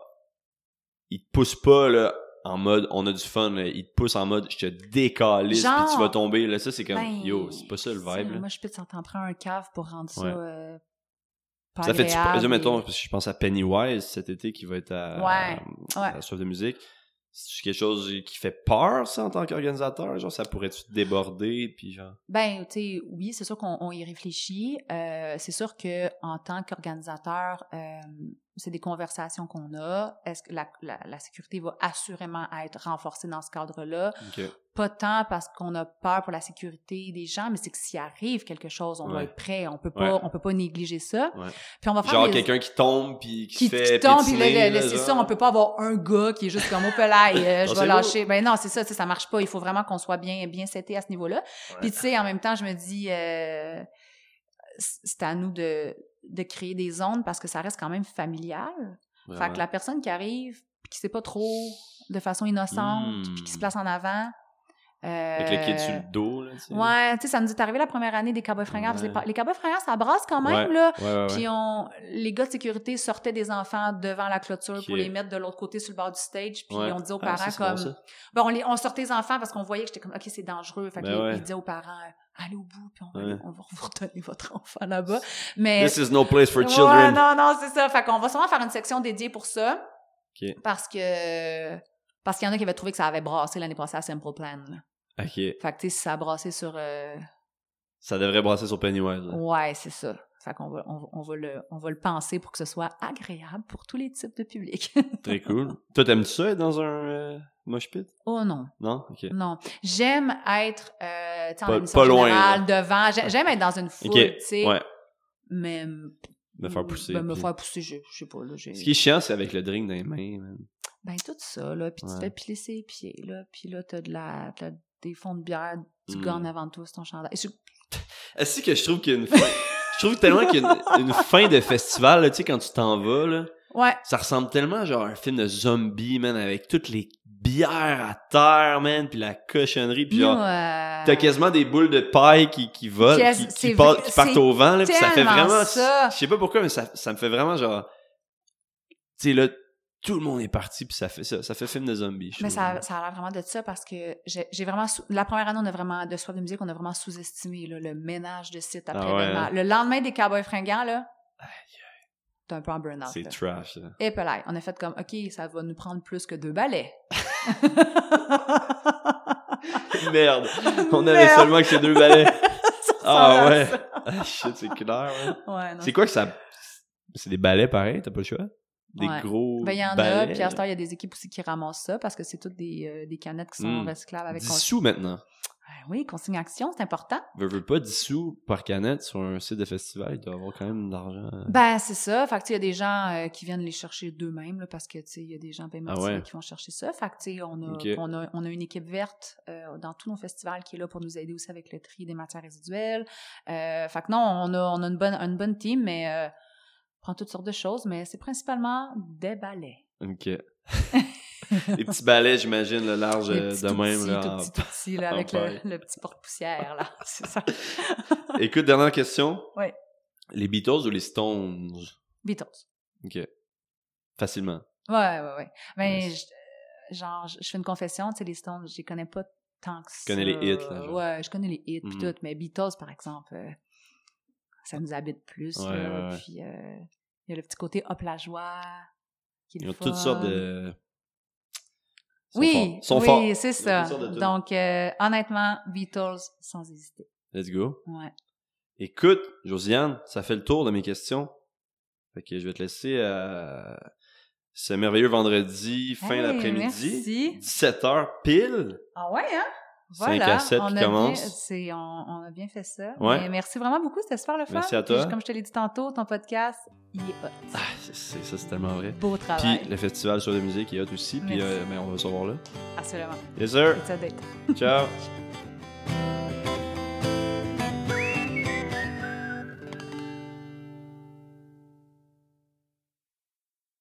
B: ils te poussent pas, là, en mode, on a du fun, là, ils te poussent en mode, je te décalisse, puis
C: Genre,
B: tu vas tomber, là, ça, c'est comme,
C: Ben,
B: yo, c'est pas ça le vibe, là.
C: Moi, je peux t'en prendre un cave pour rendre ça euh, pas
B: Ça fait, tu,
C: et-
B: mettons, parce que je pense à Pennywise cet été qui va être à,
C: Ouais,
B: à, soif de musique. C'est quelque chose qui fait peur, ça, en tant qu'organisateur? Genre, ça pourrait-tu te déborder, puis genre...
C: Ben, tu sais, oui, c'est sûr qu'on on y réfléchit. Euh, c'est sûr que en tant qu'organisateur, euh, c'est des conversations qu'on a. Est-ce que la, la, la sécurité va assurément être renforcée dans ce cadre-là? Pas tant parce qu'on a peur pour la sécurité des gens, mais c'est que s'il arrive quelque chose, on doit
B: Ouais.
C: être prêt. On peut pas,
B: Ouais.
C: on peut pas négliger ça.
B: Ouais.
C: Puis on va faire
B: Genre
C: des-
B: quelqu'un qui tombe, puis qui,
C: qui,
B: se fait
C: qui tombe, puis c'est ça, on peut pas avoir un gars qui est juste comme au pelaille, euh, je vais lâcher. Ben non, c'est ça, ça marche pas. Il faut vraiment qu'on soit bien, bien seté à ce niveau-là. Puis tu sais, en même temps, je me dis, euh, c'est à nous de, de créer des zones parce que ça reste quand même familial. Fait
B: Vraiment.
C: que la personne qui arrive, puis qui sait pas trop, de façon innocente, puis qui se place en avant. euh,
B: Avec le kid sur le dos, là, tu sais.
C: Ouais, tu sais, ça nous est arrivé la première année des Cowboys fringants. que
B: Ouais.
C: Les, les Cowboys fringants, ça brasse quand même,
B: Ouais.
C: là.
B: Ouais, ouais, ouais.
C: Puis on, les gars de sécurité sortaient des enfants devant la clôture pour les mettre de l'autre côté sur le bord du stage. Puis on disait aux
B: Ah,
C: parents comme... Bon, on, les, on sortait les enfants parce qu'on voyait que j'étais comme, OK, c'est dangereux. Fait que
B: Ben
C: les-
B: ouais.
C: ils disaient aux parents, euh, allez au bout, puis on va,
B: Ouais.
C: on va vous redonner votre enfant là-bas. Mais...
B: This is no place for
C: Ouais,
B: children.
C: non, non, c'est ça. Fait qu'on va sûrement faire une section dédiée pour ça.
B: Ok.
C: Parce que... Parce qu'il y en a qui avaient trouvé que ça avait brassé l'année passée à Simple Plan. là.
B: Ok.
C: Fait que, tu sais, si ça a brassé sur... euh,
B: Ça devrait brasser sur Pennywise. là.
C: Ouais, c'est ça. Fait qu'on va, on, va- on va le, on va le penser pour que ce soit agréable pour tous les types de public.
B: Très cool. Toi, t'aimes-tu ça être dans un euh, mosh pit?
C: oh non,
B: Non? Ok.
C: non. J'aime être, euh, sais, en
B: Pas- pas loin,
C: générale, devant. J'ai- J'aime être dans une foule,
B: Ok.
C: tu sais.
B: Ouais.
C: Mais...
B: Me faire pousser.
C: Ben, me
B: puis-
C: faire pousser, je, je sais pas, là.
B: Ce qui est chiant, c'est avec le drink dans les mains, man.
C: Ben, tout ça, là. Puis tu te fais piler ses pieds, là. Puis là, t'as de la... t'as des fonds de bière, du
B: Mm.
C: gars en avant de toi, c'est ton chandail.
B: Est-ce que je trouve qu'il y a une fin... je trouve tellement qu'il y a une, une fin de festival, là, tu sais, quand tu t'en vas, là,
C: Ouais.
B: ça ressemble tellement genre à un film de zombie, man, avec toutes les bières à terre, man, puis la cochonnerie, puis genre... T'as quasiment des boules de paille qui, qui volent, qui, qui partent, qui au vent, là, puis ça fait vraiment...
C: ça.
B: Je sais pas pourquoi, mais ça, ça me fait vraiment genre... Tu sais, là, tout le monde est parti, puis ça fait ça. Ça fait film de zombie, je
C: Mais ça, ça a l'air vraiment de ça parce que j'ai vraiment sous- la première année on a vraiment de soif de musique on a vraiment sous-estimé là, le ménage de site après
B: Ah ouais, hein?
C: Le lendemain des Cowboys fringants là, t'es un peu en burn-out.
B: C'est
C: là.
B: trash, ça.
C: Et puis là, on a fait comme ok ça va nous prendre plus que deux balais.
B: Merde! On avait
C: Merde.
B: seulement que ces deux balais. Ah ouais! Ah shit, c'est clair, ouais.
C: Ouais, non.
B: C'est quoi que ça... C'est des balais pareils, t'as pas le choix? Des
C: Ouais.
B: gros
C: Ben, il y en a, puis à ce temps, il y a des équipes aussi qui ramassent ça parce que c'est toutes des, euh, des canettes qui sont
B: Mm.
C: recyclables avec
B: 10 sous maintenant.
C: Ah Oui, consigne action, c'est important.
B: Veux, veux pas 10 sous par canette sur un site de festival, il doit avoir quand même de l'argent.
C: Ben, c'est ça. Fait que, il y a des gens euh, qui viennent les chercher d'eux-mêmes, parce que, tu sais, il y a des gens bien
B: Ah ouais?
C: qui vont chercher ça. Fait que, tu sais, on a,
B: Ok.
C: on, a, on a une équipe verte euh, dans tous nos festivals qui est là pour nous aider aussi avec le tri des matières résiduelles. Fait que non, on a, on a une, bonne, une bonne team, mais prend toutes sortes de choses, mais c'est principalement des balais.
B: Ok. Des petits balais, j'imagine, le large
C: Les
B: euh,
C: petits
B: de
C: tout
B: même.
C: petits,
B: là,
C: tout tout
B: en
C: avec le, le petit porte-poussière, là. C'est ça.
B: Écoute, dernière question.
C: Ouais.
B: Les Beatles ou les Stones?
C: Beatles.
B: Ok. Facilement.
C: Ouais, ouais, ouais. Mais
B: Nice.
C: genre, je je fais une confession, tu sais, les Stones, je les connais pas tant que ça.
B: connais les hits, là, genre.
C: Ouais, je connais les hits puis
B: Mhm.
C: tout, mais Beatles, par exemple, euh, ça nous habite plus,
B: Ouais,
C: là,
B: ouais, ouais.
C: puis euh, il y a le petit côté hop la joie, qui est
B: Ils toutes sortes de. Sont
C: Oui,
B: sont
C: oui, c'est ça. Donc, euh, honnêtement, Beatles, sans hésiter.
B: Let's go.
C: Ouais.
B: Écoute, Josiane, ça fait le tour de mes questions. Fait que je vais te laisser euh, ce merveilleux vendredi, fin
C: Hey,
B: d'après-midi.
C: merci.
B: 17h pile.
C: Ah ouais, hein? Voilà,
B: à sept
C: on,
B: qui
C: a bien,
B: commence.
C: on, on a bien fait ça.
B: Ouais.
C: Mais merci vraiment beaucoup, c'était super le fun.
B: Merci à
C: Puis,
B: toi.
C: comme je te l'ai dit tantôt, ton podcast, il est hot.
B: Ah, c'est, ça, c'est tellement vrai.
C: Beau travail.
B: Puis le festival sur de musique est hot aussi. Puis
C: Merci.
B: euh, ben, on va se revoir là.
C: Absolument.
B: Yes, sir.
C: It's a date.
B: Ciao.